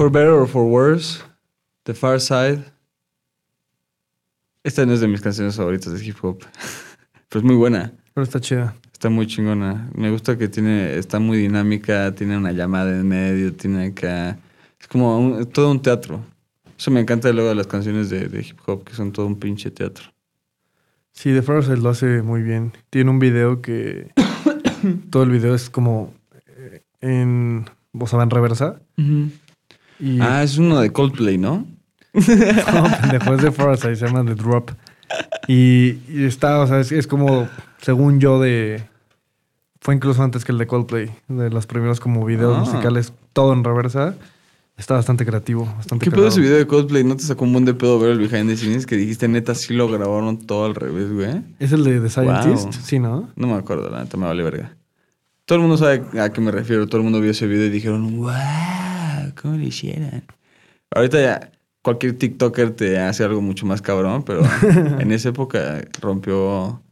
For Better or For Worse, The Far Side. Esta no es de mis canciones favoritas de hip hop. Pero es muy buena. Pero está chida. Está muy chingona. Me gusta que tiene, está muy dinámica, tiene una llamada en medio, tiene acá. Es como un- todo un teatro. Eso me encanta luego de las canciones de, de hip hop, que son todo un pinche teatro. Sí, The Farsight lo hace muy bien. Tiene un video que. todo el video es como. eh, en. O sea, en reversa. Y. Ah, es uno de Coldplay, ¿no? No, es de Farsight, se llama The Drop. Y, y está, o sea, es, es como, según yo, de. Fue incluso antes que el de Coldplay, de los primeros como videos Ah. musicales, todo en reversa. Está bastante creativo, bastante ¿Qué pedo ese video de Coldplay? ¿No te sacó un buen de pedo ver el behind the scenes que dijiste neta sí lo grabaron todo al revés, güey? ¿Es el de The Scientist? Wow. Sí, ¿no? No me acuerdo, la neta me vale verga. Todo el mundo sabe a qué me refiero. Todo el mundo vio ese video y dijeron, wow, ¿cómo lo hicieron? Ahorita ya cualquier TikToker te hace algo mucho más cabrón, pero en esa época rompió,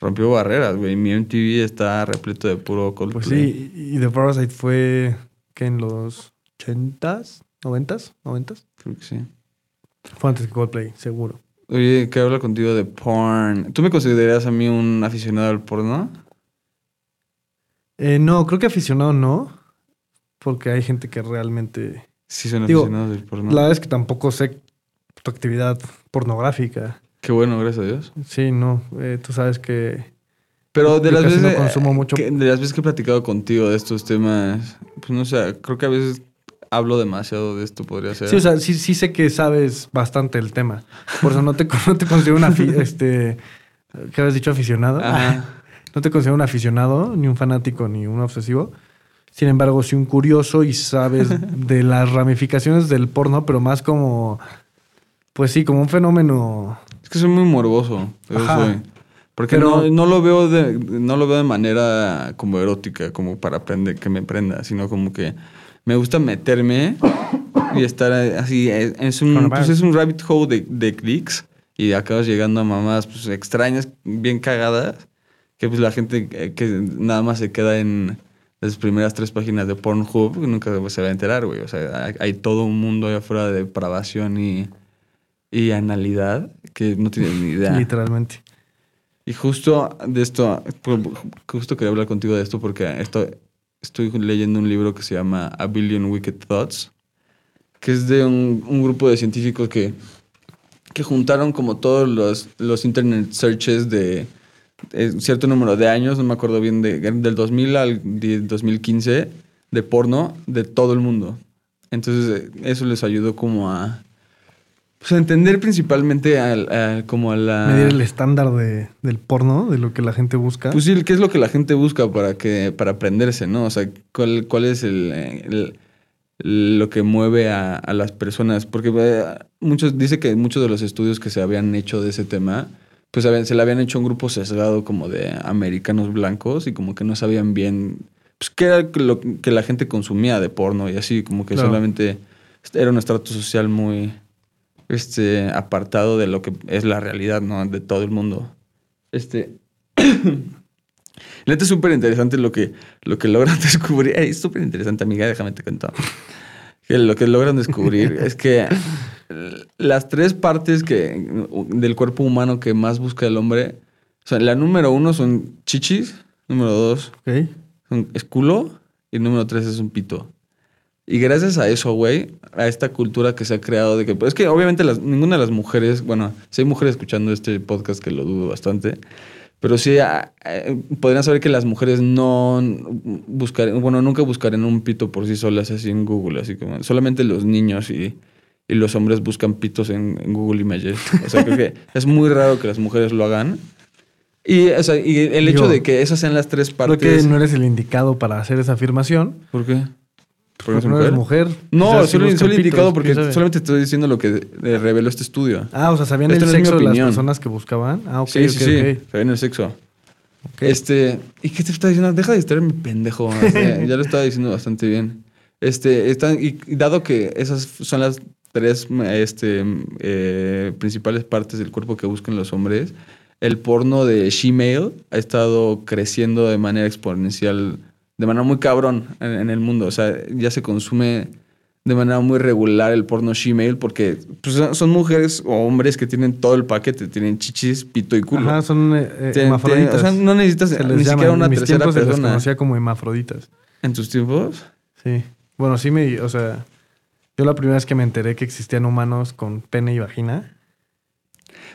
rompió barreras, güey. Mi MTV está repleto de puro Coldplay. Pues sí, y The Parasite fue que en los 80s, 90s, 90s. Creo que sí. Fue antes que Coldplay, seguro. Oye, que habla contigo de porn. ¿Tú me consideras a mí un aficionado al porno? Eh, no, creo que aficionado no, porque hay gente que realmente... Sí, son Digo, aficionados al porno. La verdad es que tampoco sé tu actividad pornográfica. Qué bueno, gracias a Dios. Sí, no, eh, tú sabes que... Pero de las veces no consumo mucho. que, de las veces que he platicado contigo de estos temas, pues no sé, creo que a veces hablo demasiado de esto, podría ser. Sí, o sea, sí, sí sé que sabes bastante el tema. Por eso no te, no te considero un afi- este, ¿qué habías dicho? Aficionado. Ajá. No te considero un aficionado, ni un fanático, ni un obsesivo. Sin embargo, sí un curioso y sabes de las ramificaciones del porno, pero más como, pues sí, como un fenómeno. Es que soy muy morboso, eso Ajá. soy. Porque Pero- no, no lo veo de, no lo veo de manera como erótica, como para aprender, que me prenda, sino como que me gusta meterme y estar así. Es, es un, pues es un rabbit hole de, de clics y acabas llegando a mamás pues, extrañas, bien cagadas, que pues la gente que, que nada más se queda en las primeras tres páginas de Pornhub nunca se va a enterar, güey. O sea, hay, hay todo un mundo allá afuera de depravación y, y analidad que no tienen ni idea. Literalmente. Y justo de esto, pu- justo quería hablar contigo de esto porque esto, estoy leyendo un libro que se llama A Billion Wicked Thoughts, que es de un, un grupo de científicos que, que juntaron como todos los, los internet searches de eh, cierto número de años, no me acuerdo bien, de, del 2000 al die- 2015, de porno de todo el mundo. Entonces eh, eso les ayudó como a... Pues a entender principalmente al, al- como a la... Medir el estándar de, del porno, de lo que la gente busca. Pues sí, ¿qué es lo que la gente busca para que para aprenderse, no? O sea, ¿cuál, cuál es el, el- lo que mueve a, a las personas? Porque eh, muchos dice que muchos de los estudios que se habían hecho de ese tema, pues se le habían hecho un grupo sesgado como de americanos blancos y como que no sabían bien pues qué era lo que la gente consumía de porno y así como que Claro. solamente era un estrato social muy este apartado de lo que es la realidad, ¿no? De todo el mundo. Este Neta es súper interesante lo que, lo que logran descubrir. Es súper interesante, amiga, déjame te. Que lo que logran descubrir es que las tres partes que, del cuerpo humano que más busca el hombre, o sea, la número uno son chichis, número dos son- es culo y número tres es un pito. Y gracias a eso, güey, a esta cultura que se ha creado de que, pues es que obviamente las, ninguna de las mujeres, bueno, si hay mujeres escuchando este podcast que lo dudo bastante, pero sí ah, eh, podrían saber que las mujeres no buscarían, bueno, nunca buscarían un pito por sí solas así en Google, así como solamente los niños y, y los hombres buscan pitos en, en Google Images. O sea, creo que es muy raro que las mujeres lo hagan. Y, o sea, y el hecho de que esas sean las tres Creo partes... que no eres el indicado para hacer esa afirmación. ¿Por qué? Porque no eres mujer. No, solo, buscan solo indicado porque solamente estoy diciendo lo que reveló este estudio. Ah, o sea, ¿sabían el no sexo de las personas que buscaban? Ah, ok, sí, sí, sí. en el sexo. Ok. Este, ¿y qué te está diciendo? Deja de estar mi pendejo. ya lo estaba diciendo bastante bien. Este, están, y dado que esas son las tres este, eh, principales partes del cuerpo que buscan los hombres, el porno de Gmail ha estado creciendo de manera exponencial, de manera muy cabrón en, en el mundo. O sea, ya se consume de manera muy regular el porno Gmail porque pues, son- mujeres o hombres que tienen todo el paquete, tienen chichis, pito y culo. Ajá, son eh, o sea, no necesitas Se ni siquiera una En mis tercera tiempos se les persona. conocía como hermafroditas. ¿En tus tiempos? Sí. Bueno, sí me... O sea, yo la primera vez que me enteré que existían humanos con pene y vagina...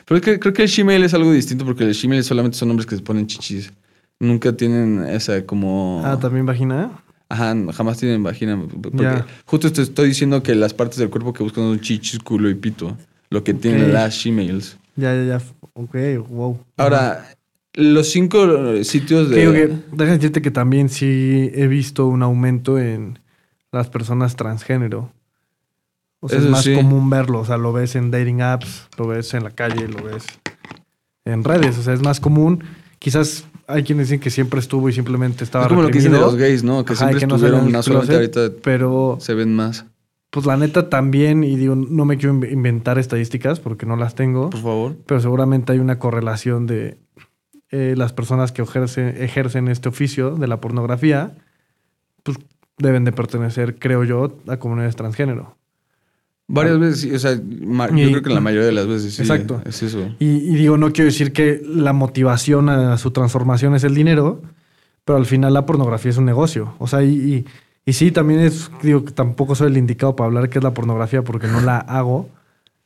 Pero es que creo que el Gmail es algo distinto porque el Gmail solamente son hombres que se ponen chichis. Nunca tienen esa como... Ah, ¿también vagina? Ajá, jamás tienen vagina. Porque justo te estoy diciendo que las partes del cuerpo que buscan son chichis, culo y pito. Lo que tienen las Gmails. Ya, ya, ya. Ok, wow. Ahora, los cinco sitios de... que, déjame decirte que también sí he visto un aumento en las personas transgénero. O sea, Eso es más sí. común verlo. O sea, lo ves en dating apps, lo ves en la calle, lo ves en redes. O sea, es más común. Quizás hay quienes dicen que siempre estuvo y simplemente estaba Es como lo que dicen de reprimido. los gays, ¿no? Que Ajá, siempre no estuvieron, no solamente ahorita Pero, se ven más. pues la neta también, y digo, no me quiero inv- inventar estadísticas porque no las tengo. Por favor. pero seguramente hay una correlación de eh, las personas que ejercen, ejercen este oficio de la pornografía, pues deben de pertenecer, creo yo, a comunidades transgénero. Varias veces, sí, o sea, yo Y- creo que la mayoría de las veces sí. Exacto. Es eso. Y, y digo, no quiero decir que la motivación a su transformación es el dinero, pero al final la pornografía es un negocio. O sea, y, y, y sí, también es, digo, que tampoco soy el indicado para hablar qué es la pornografía porque no la hago.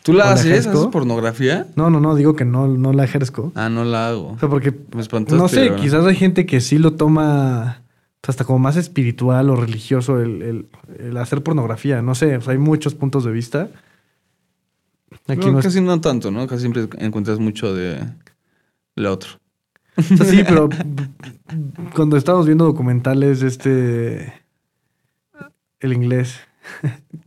¿Tú la ¿O la haces? ¿Haces pornografía? No, no, no, digo que no, no la ejerzo. Ah, no la hago. O sea, porque Me espantaste. no sé, quizás hay gente que sí lo toma hasta como más espiritual o religioso el, el- el hacer pornografía. No sé, o sea, hay muchos puntos de vista. Aquí No, no es- casi no tanto, ¿no? Casi siempre encuentras mucho de lo otro. o sea, sí, pero cuando estamos viendo documentales este... El inglés.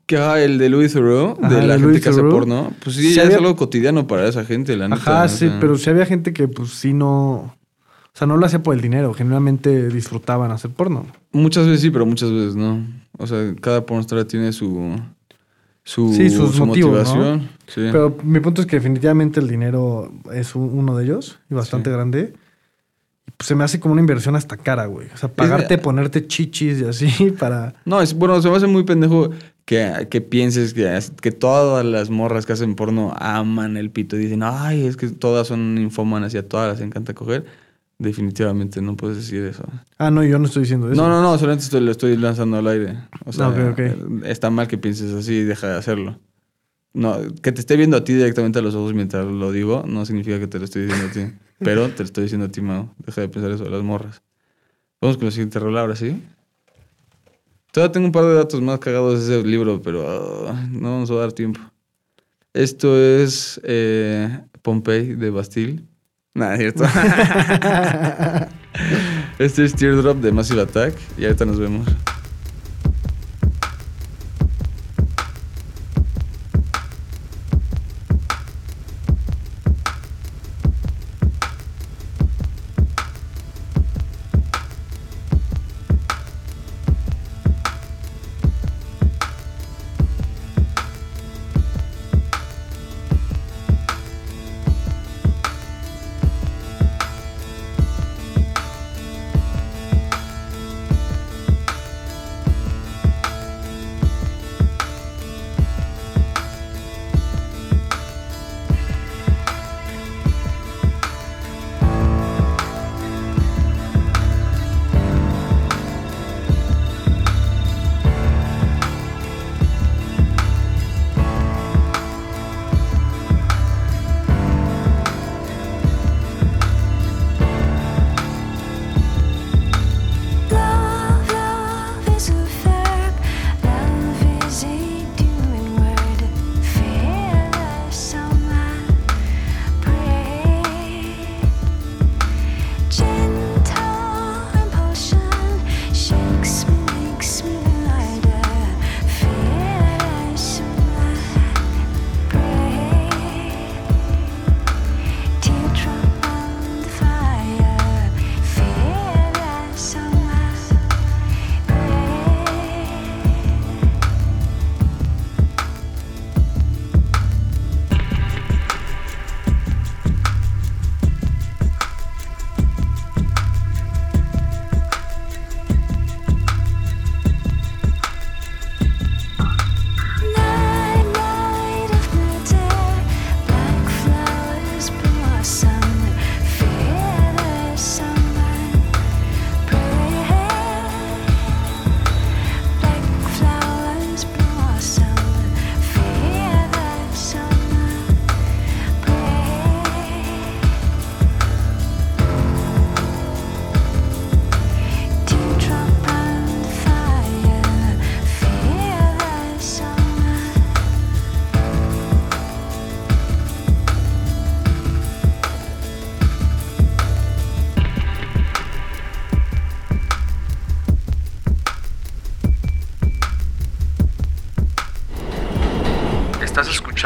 Que ah, el de Louis Theroux, de la de gente Louis que hace porno, pues sí, Sí ya es algo cotidiano para esa gente, la neta. Ajá, o sí, sea. pero sí había gente que pues sí no... O sea, no lo hacía por el dinero. Genuinamente disfrutaban hacer porno. Muchas veces sí, pero muchas veces no. O sea, cada pornstar tiene su... Su, Sí, sus su motivos, ¿no? motivación. Sí. Pero mi punto es que definitivamente el dinero es un- uno de ellos y bastante Sí. grande. Pues se me hace como una inversión hasta cara, güey. O sea, pagarte, ponerte chichis y así para... No, es bueno, se me hace muy pendejo que, que pienses que, que todas las morras que hacen porno aman el pito y dicen, ay, es que todas son infómanas y a todas les encanta coger. Definitivamente no puedes decir eso. Ah, no, yo no estoy diciendo eso. No, no, no, solamente estoy- lo estoy lanzando al aire. O sea, Ok, ok. está mal que pienses así y deja de hacerlo. No, que te esté viendo a ti directamente a los ojos mientras lo digo, no significa que te lo estoy diciendo a ti. Pero te lo estoy diciendo a ti, Mau. Deja de pensar eso de las morras. Vamos con la siguiente rola ahora, ¿sí? Todavía tengo un par de datos más cagados de ese libro, pero ah, no vamos a dar tiempo. Esto es eh, Pompey de Bastille. Nada, es cierto. este es Teardrop de Massive Attack. Y ahorita nos vemos.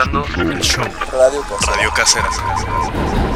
Escuchando el show Radio Casera. Water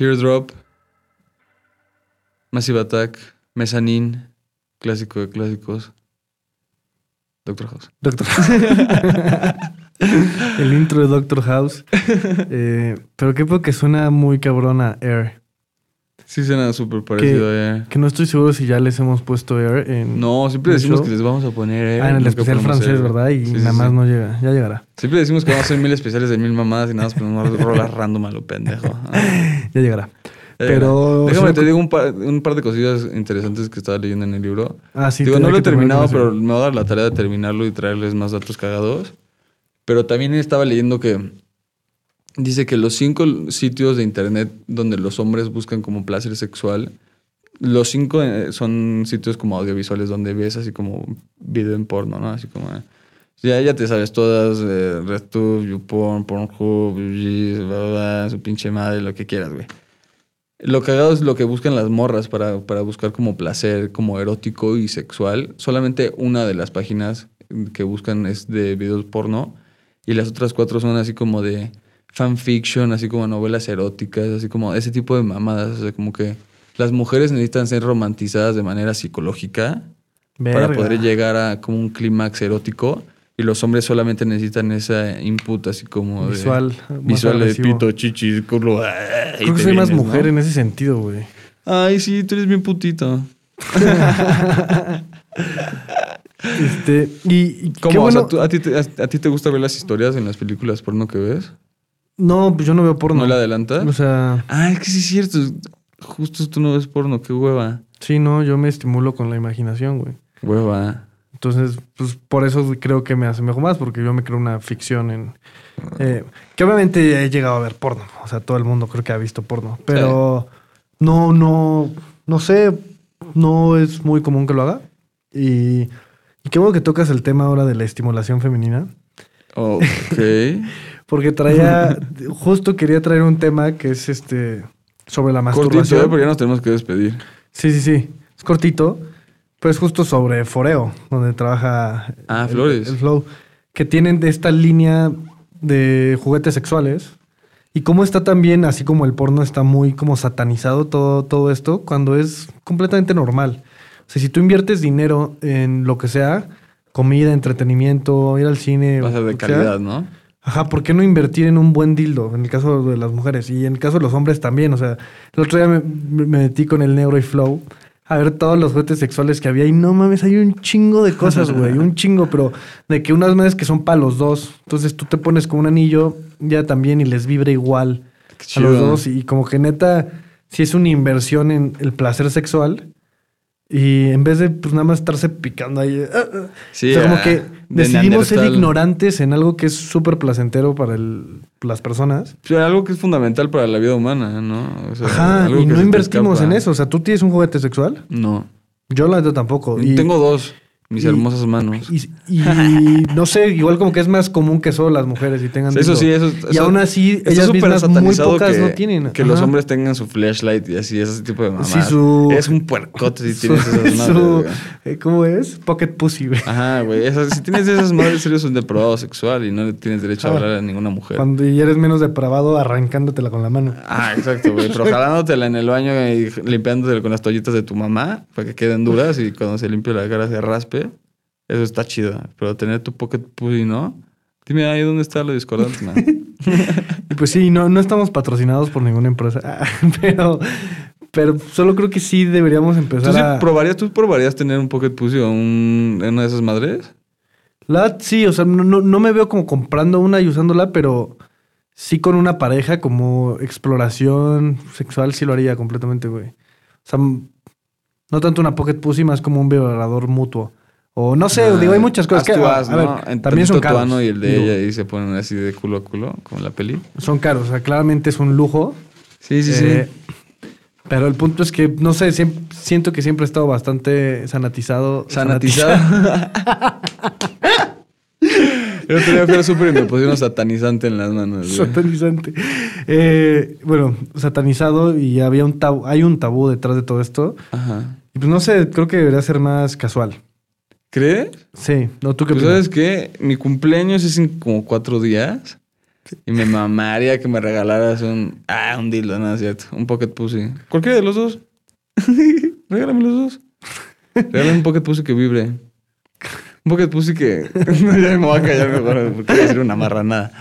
Teardrop, Massive Attack, Mezzanine, clásico de clásicos. Doctor House. Doctor El intro de Doctor House. Eh, pero qué que suena muy cabrón a Air. Sí suena súper parecido a Air. Que no estoy seguro si ya les hemos puesto Air en. No, siempre decimos show. que les vamos a poner Air. Ah, en el especial francés, Air. ¿verdad? Y Sí, sí, nada más sí. no llega. Ya llegará. Siempre decimos que vamos a hacer mil especiales de mil mamadas y nada más ponemos rolas random a lo pendejo. Ah. Ya llegará. Ya Pero. Déjame sí te digo un par, un par de cosillas interesantes que estaba leyendo en el libro. Ah, sí, Digo, no lo he que terminado, pero me voy a dar la tarea de terminarlo y traerles más datos cagados. Pero también estaba leyendo que dice que los cinco sitios de internet donde los hombres buscan como placer sexual, los cinco eh, son sitios como audiovisuales donde ves así como video en porno, ¿no? Así como... eh, Ya, ya te sabes todas, eh, RedTube, YouPorn, Pornhub, su pinche madre, lo que quieras, güey. Lo cagado es lo que buscan las morras para, para buscar como placer, como erótico y sexual. Solamente una de las páginas que buscan es de videos porno y las otras cuatro son así como de fanfiction, así como novelas eróticas, así como ese tipo de mamadas. O sea, como que las mujeres necesitan ser romantizadas de manera psicológica para poder llegar a como un clímax erótico y los hombres solamente necesitan ese input así como de- Visual, más visual de pito, chichis, culo. ah, Creo que soy más mujer ¿no? en ese sentido, güey. Ay, sí, tú eres bien putito. Este, y, ¿Cómo? O bueno- sea, ¿tú- a, ti te, a, a ti te gusta ver las historias en las películas porno que ves? No, pues yo no veo porno. ¿No le adelantas? O sea, Ah, es que sí es cierto. Justo tú no ves porno, qué hueva. sí, no, yo me estimulo con la imaginación, güey. Hueva. Entonces, pues por eso creo que me asemejo más, porque yo me creo una ficción en... eh, que obviamente he llegado a ver porno, o sea, todo el mundo creo que ha visto porno, pero no, no, no sé, no es muy común que lo haga. Y, y qué bueno que tocas el tema ahora de la estimulación femenina, Ok. Porque traía, justo quería traer un tema que es este, sobre la Cortito, masturbación. ¿eh? Porque ya nos tenemos que despedir. Sí, sí, sí. Es cortito. Pero es justo sobre Foreo, donde trabaja Ah, el- Flores. el Flow. Que tienen esta línea de juguetes sexuales. Y cómo está también, así como el porno está muy como satanizado todo, todo esto, cuando es completamente normal. O sea, si tú inviertes dinero en lo que sea, comida, entretenimiento, ir al cine. Va a ser de calidad, sea, ¿no? Ajá, ¿por qué no invertir en un buen dildo? En el caso de las mujeres y en el caso de los hombres también. O sea, el otro día me, me metí con el Negro y Flow a ver todos los juguetes sexuales que había y no mames, hay un chingo de cosas, güey, un chingo, pero de que unas madres que son para los dos. Entonces tú te pones con un anillo ya también y les vibra igual a los dos y como que neta, si es una inversión en el placer sexual y en vez de pues nada más estarse picando ahí. ah, ah. Sí, o sea, como ah, que de decidimos ser ignorantes en algo que es súper placentero para el- las personas. Sí, algo que es fundamental para la vida humana, ¿no? O sea, Ajá, algo y que no invertimos en eso. O sea, ¿tú tienes un juguete sexual? No. Yo la neta tampoco. Y, Tengo dos, mis y- hermosas manos. Y, y no sé, igual como que es más común que solo las mujeres y tengan Sí, eso sí, eso, Y eso- aún así, ellas mismas muy pocas que, no tienen. Que los Ajá. hombres tengan su flashlight y así, ese tipo de mamás. Sí, su- Es un puercote si tienes esas madres. su- eh, ¿Cómo es? Pocket pussy, güey. Ajá, güey. si tienes esas madres, eres un depravado sexual y no tienes derecho a hablar a ninguna mujer. Cuando ya eres menos depravado arrancándotela con la mano. Ah, exacto, güey. Pero jalándotela en el baño y limpiándotela con las toallitas de tu mamá para que queden duras y cuando se limpie la cara se raspe. Eso está chido. Pero tener tu pocket pussy, ¿no? Dime ahí dónde está lo discordante, man. Pues sí, no, no estamos patrocinados por ninguna empresa. Pero, pero solo creo que sí deberíamos ¿Tú, empezar a. probarías, ¿Tú probarías tener un pocket pussy o un, una de esas madres? La sí, o sea, no, no, no me veo como comprando una y usándola, pero sí con una pareja como exploración sexual sí lo haría completamente, güey. O sea, no tanto una pocket pussy, más como un vibrador mutuo. O no sé, Ah, digo, hay muchas cosas que... a- ver, también son caros. y el de ella y se ponen así de culo a culo, como la peli. Son caros, o sea, claramente es un lujo. Sí, sí, Eh, sí. Pero el punto es que, no sé, siento que siempre he estado bastante sanatizado. Sanatizado. El otro día fui al súper y me pusieron satanizante en las manos. Satanizante. Eh, bueno, satanizado y había un tabú, hay un tabú detrás de todo esto. Ajá. Y pues no sé, creo que debería ser más casual. ¿Crees? Sí, no, tú qué Pues? ¿Sabes qué? Mi cumpleaños es en como cuatro días. Y me mamaría que me regalaras un... Ah, un dildo, no es cierto. Un pocket pussy. Cualquiera de los dos. Regálame los dos. Regálame un pocket pussy que vibre. Un pocket pussy que... No, ya me voy a callar mejor porque voy a decir una marranada.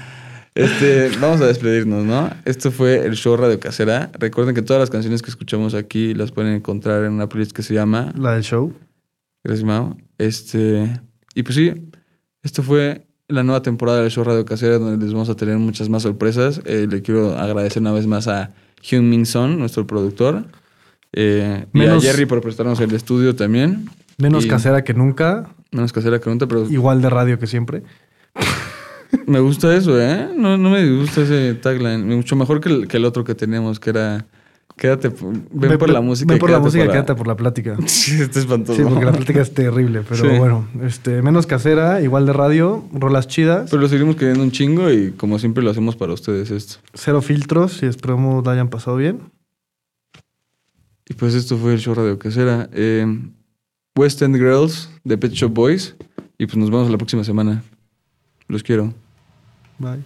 Este, vamos a despedirnos, ¿no? Esto fue el show Radio Casera. Recuerden que todas las canciones que escuchamos aquí las pueden encontrar en una playlist que se llama La del show. Gracias, Mao. Este, y pues sí, esto fue la nueva temporada del show Radio Casera, donde les vamos a tener muchas más sorpresas. Eh, le quiero agradecer una vez más a Hyun Min Son, nuestro productor, eh, Menos- y a Jerry por prestarnos el estudio también. Menos Y- casera que nunca, Menos casera que nunca, pero igual de radio que siempre. me gusta eso, ¿eh? No, no me disgusta ese tagline. Mucho mejor que el, que el otro que teníamos, que era... Quédate, ven Ve- por la música. Ven por la música quédate por la plática. Sí, está espantoso. Sí, porque la plática es terrible, pero Sí. bueno, este, menos casera, igual de radio, rolas chidas, Pero lo seguimos queriendo un chingo y como siempre lo hacemos para ustedes esto. cero filtros y esperemos la hayan pasado bien. Y pues esto fue el show Radio Casera. Eh, West End Girls de Pet Shop Boys. Y pues nos vemos la próxima semana. Los quiero. Bye.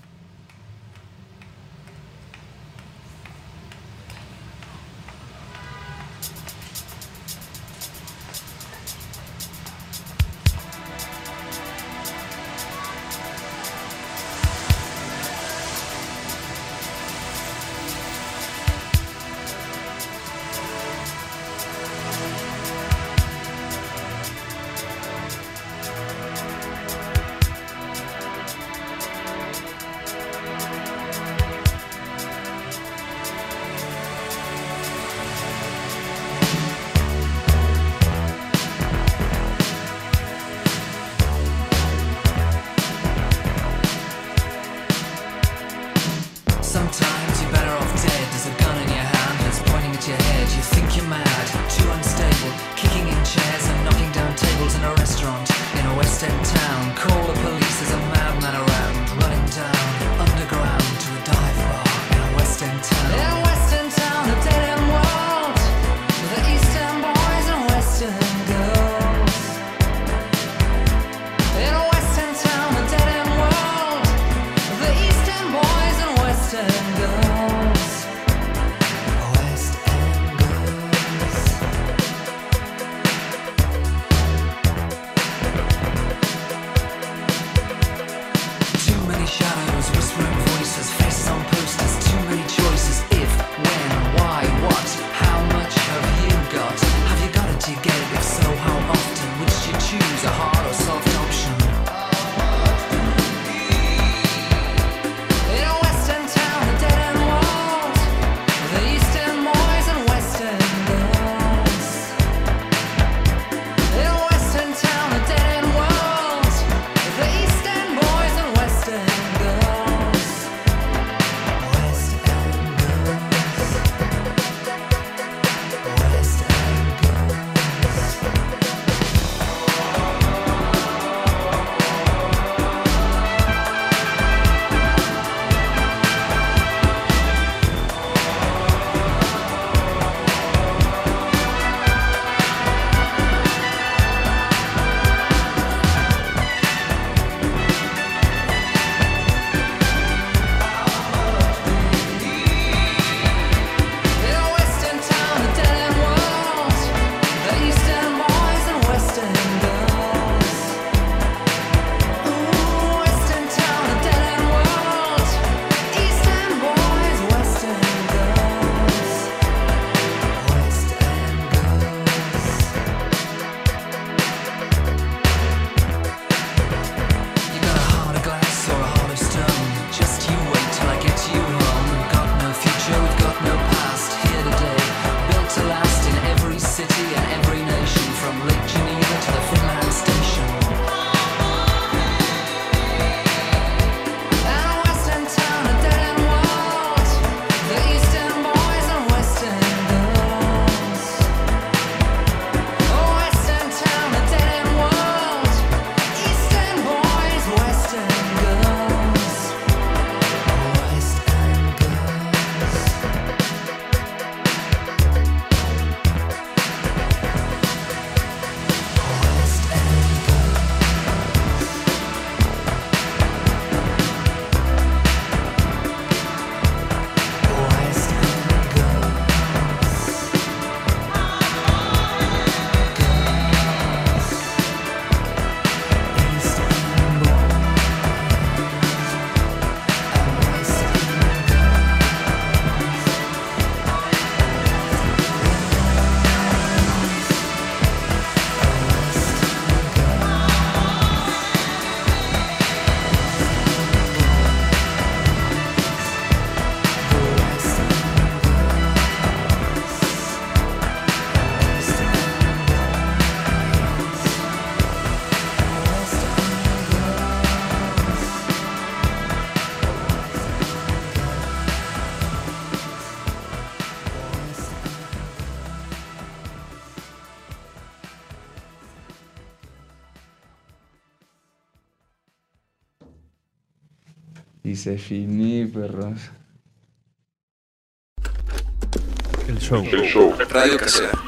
Se finí, perros. El show. Radio Casera.